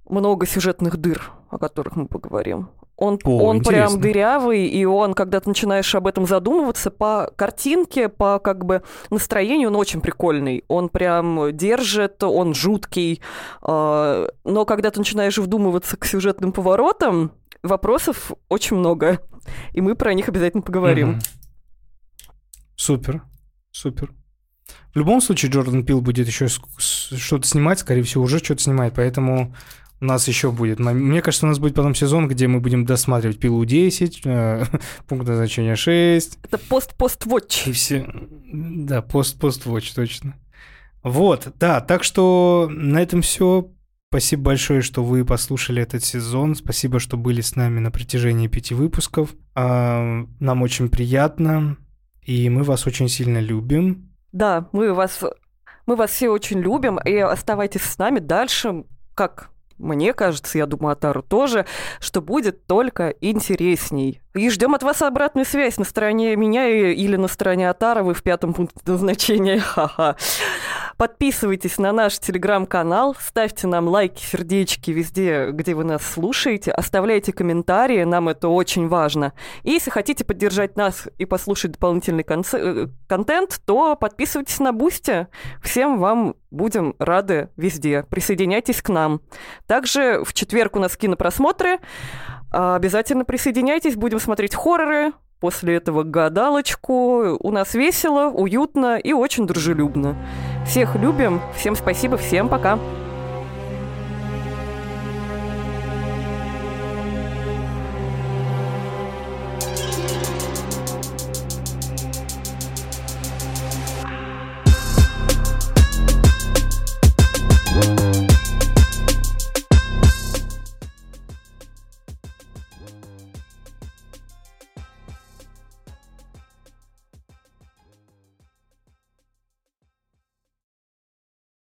много сюжетных дыр, о которых мы поговорим. Он, О, он прям дырявый, и он, когда ты начинаешь об этом задумываться, по картинке, по как бы настроению, он очень прикольный. Он прям держит, он жуткий. э, Но когда ты начинаешь вдумываться к сюжетным поворотам, вопросов очень много. И мы про них обязательно поговорим. Мгм. Супер, супер. В любом случае, Джордан Пил будет еще что-то снимать, скорее всего, уже что-то снимает, поэтому у нас еще будет. Мне кажется, у нас будет потом сезон, где мы будем досматривать Пилу 10, э, пункт назначения 6, Это пост-пост-вотч. и все. Да, пост-пост-watch, точно. Вот, да, так что на этом все. Спасибо большое, что вы послушали этот сезон. Спасибо, что были с нами на протяжении пяти выпусков. А, Нам очень приятно, и мы вас очень сильно любим. Да, мы вас, мы вас все очень любим, и оставайтесь с нами дальше, как мне кажется, я думаю, Атару тоже, что будет только интересней. И ждем от вас обратную связь на стороне меня или на стороне Атаровы в пятом пункте назначения. Ха-ха. Подписывайтесь на наш телеграм-канал, ставьте нам лайки, сердечки везде, где вы нас слушаете, оставляйте комментарии, нам это очень важно. И если хотите поддержать нас и послушать дополнительный конце- э, контент, то подписывайтесь на Бусти. Всем вам будем рады везде. Присоединяйтесь к нам. Также в четверг у нас кинопросмотры. А, Обязательно присоединяйтесь, будем смотреть хорроры, после этого гадалочку. У нас весело, уютно и очень дружелюбно. Всех любим, всем спасибо, всем пока.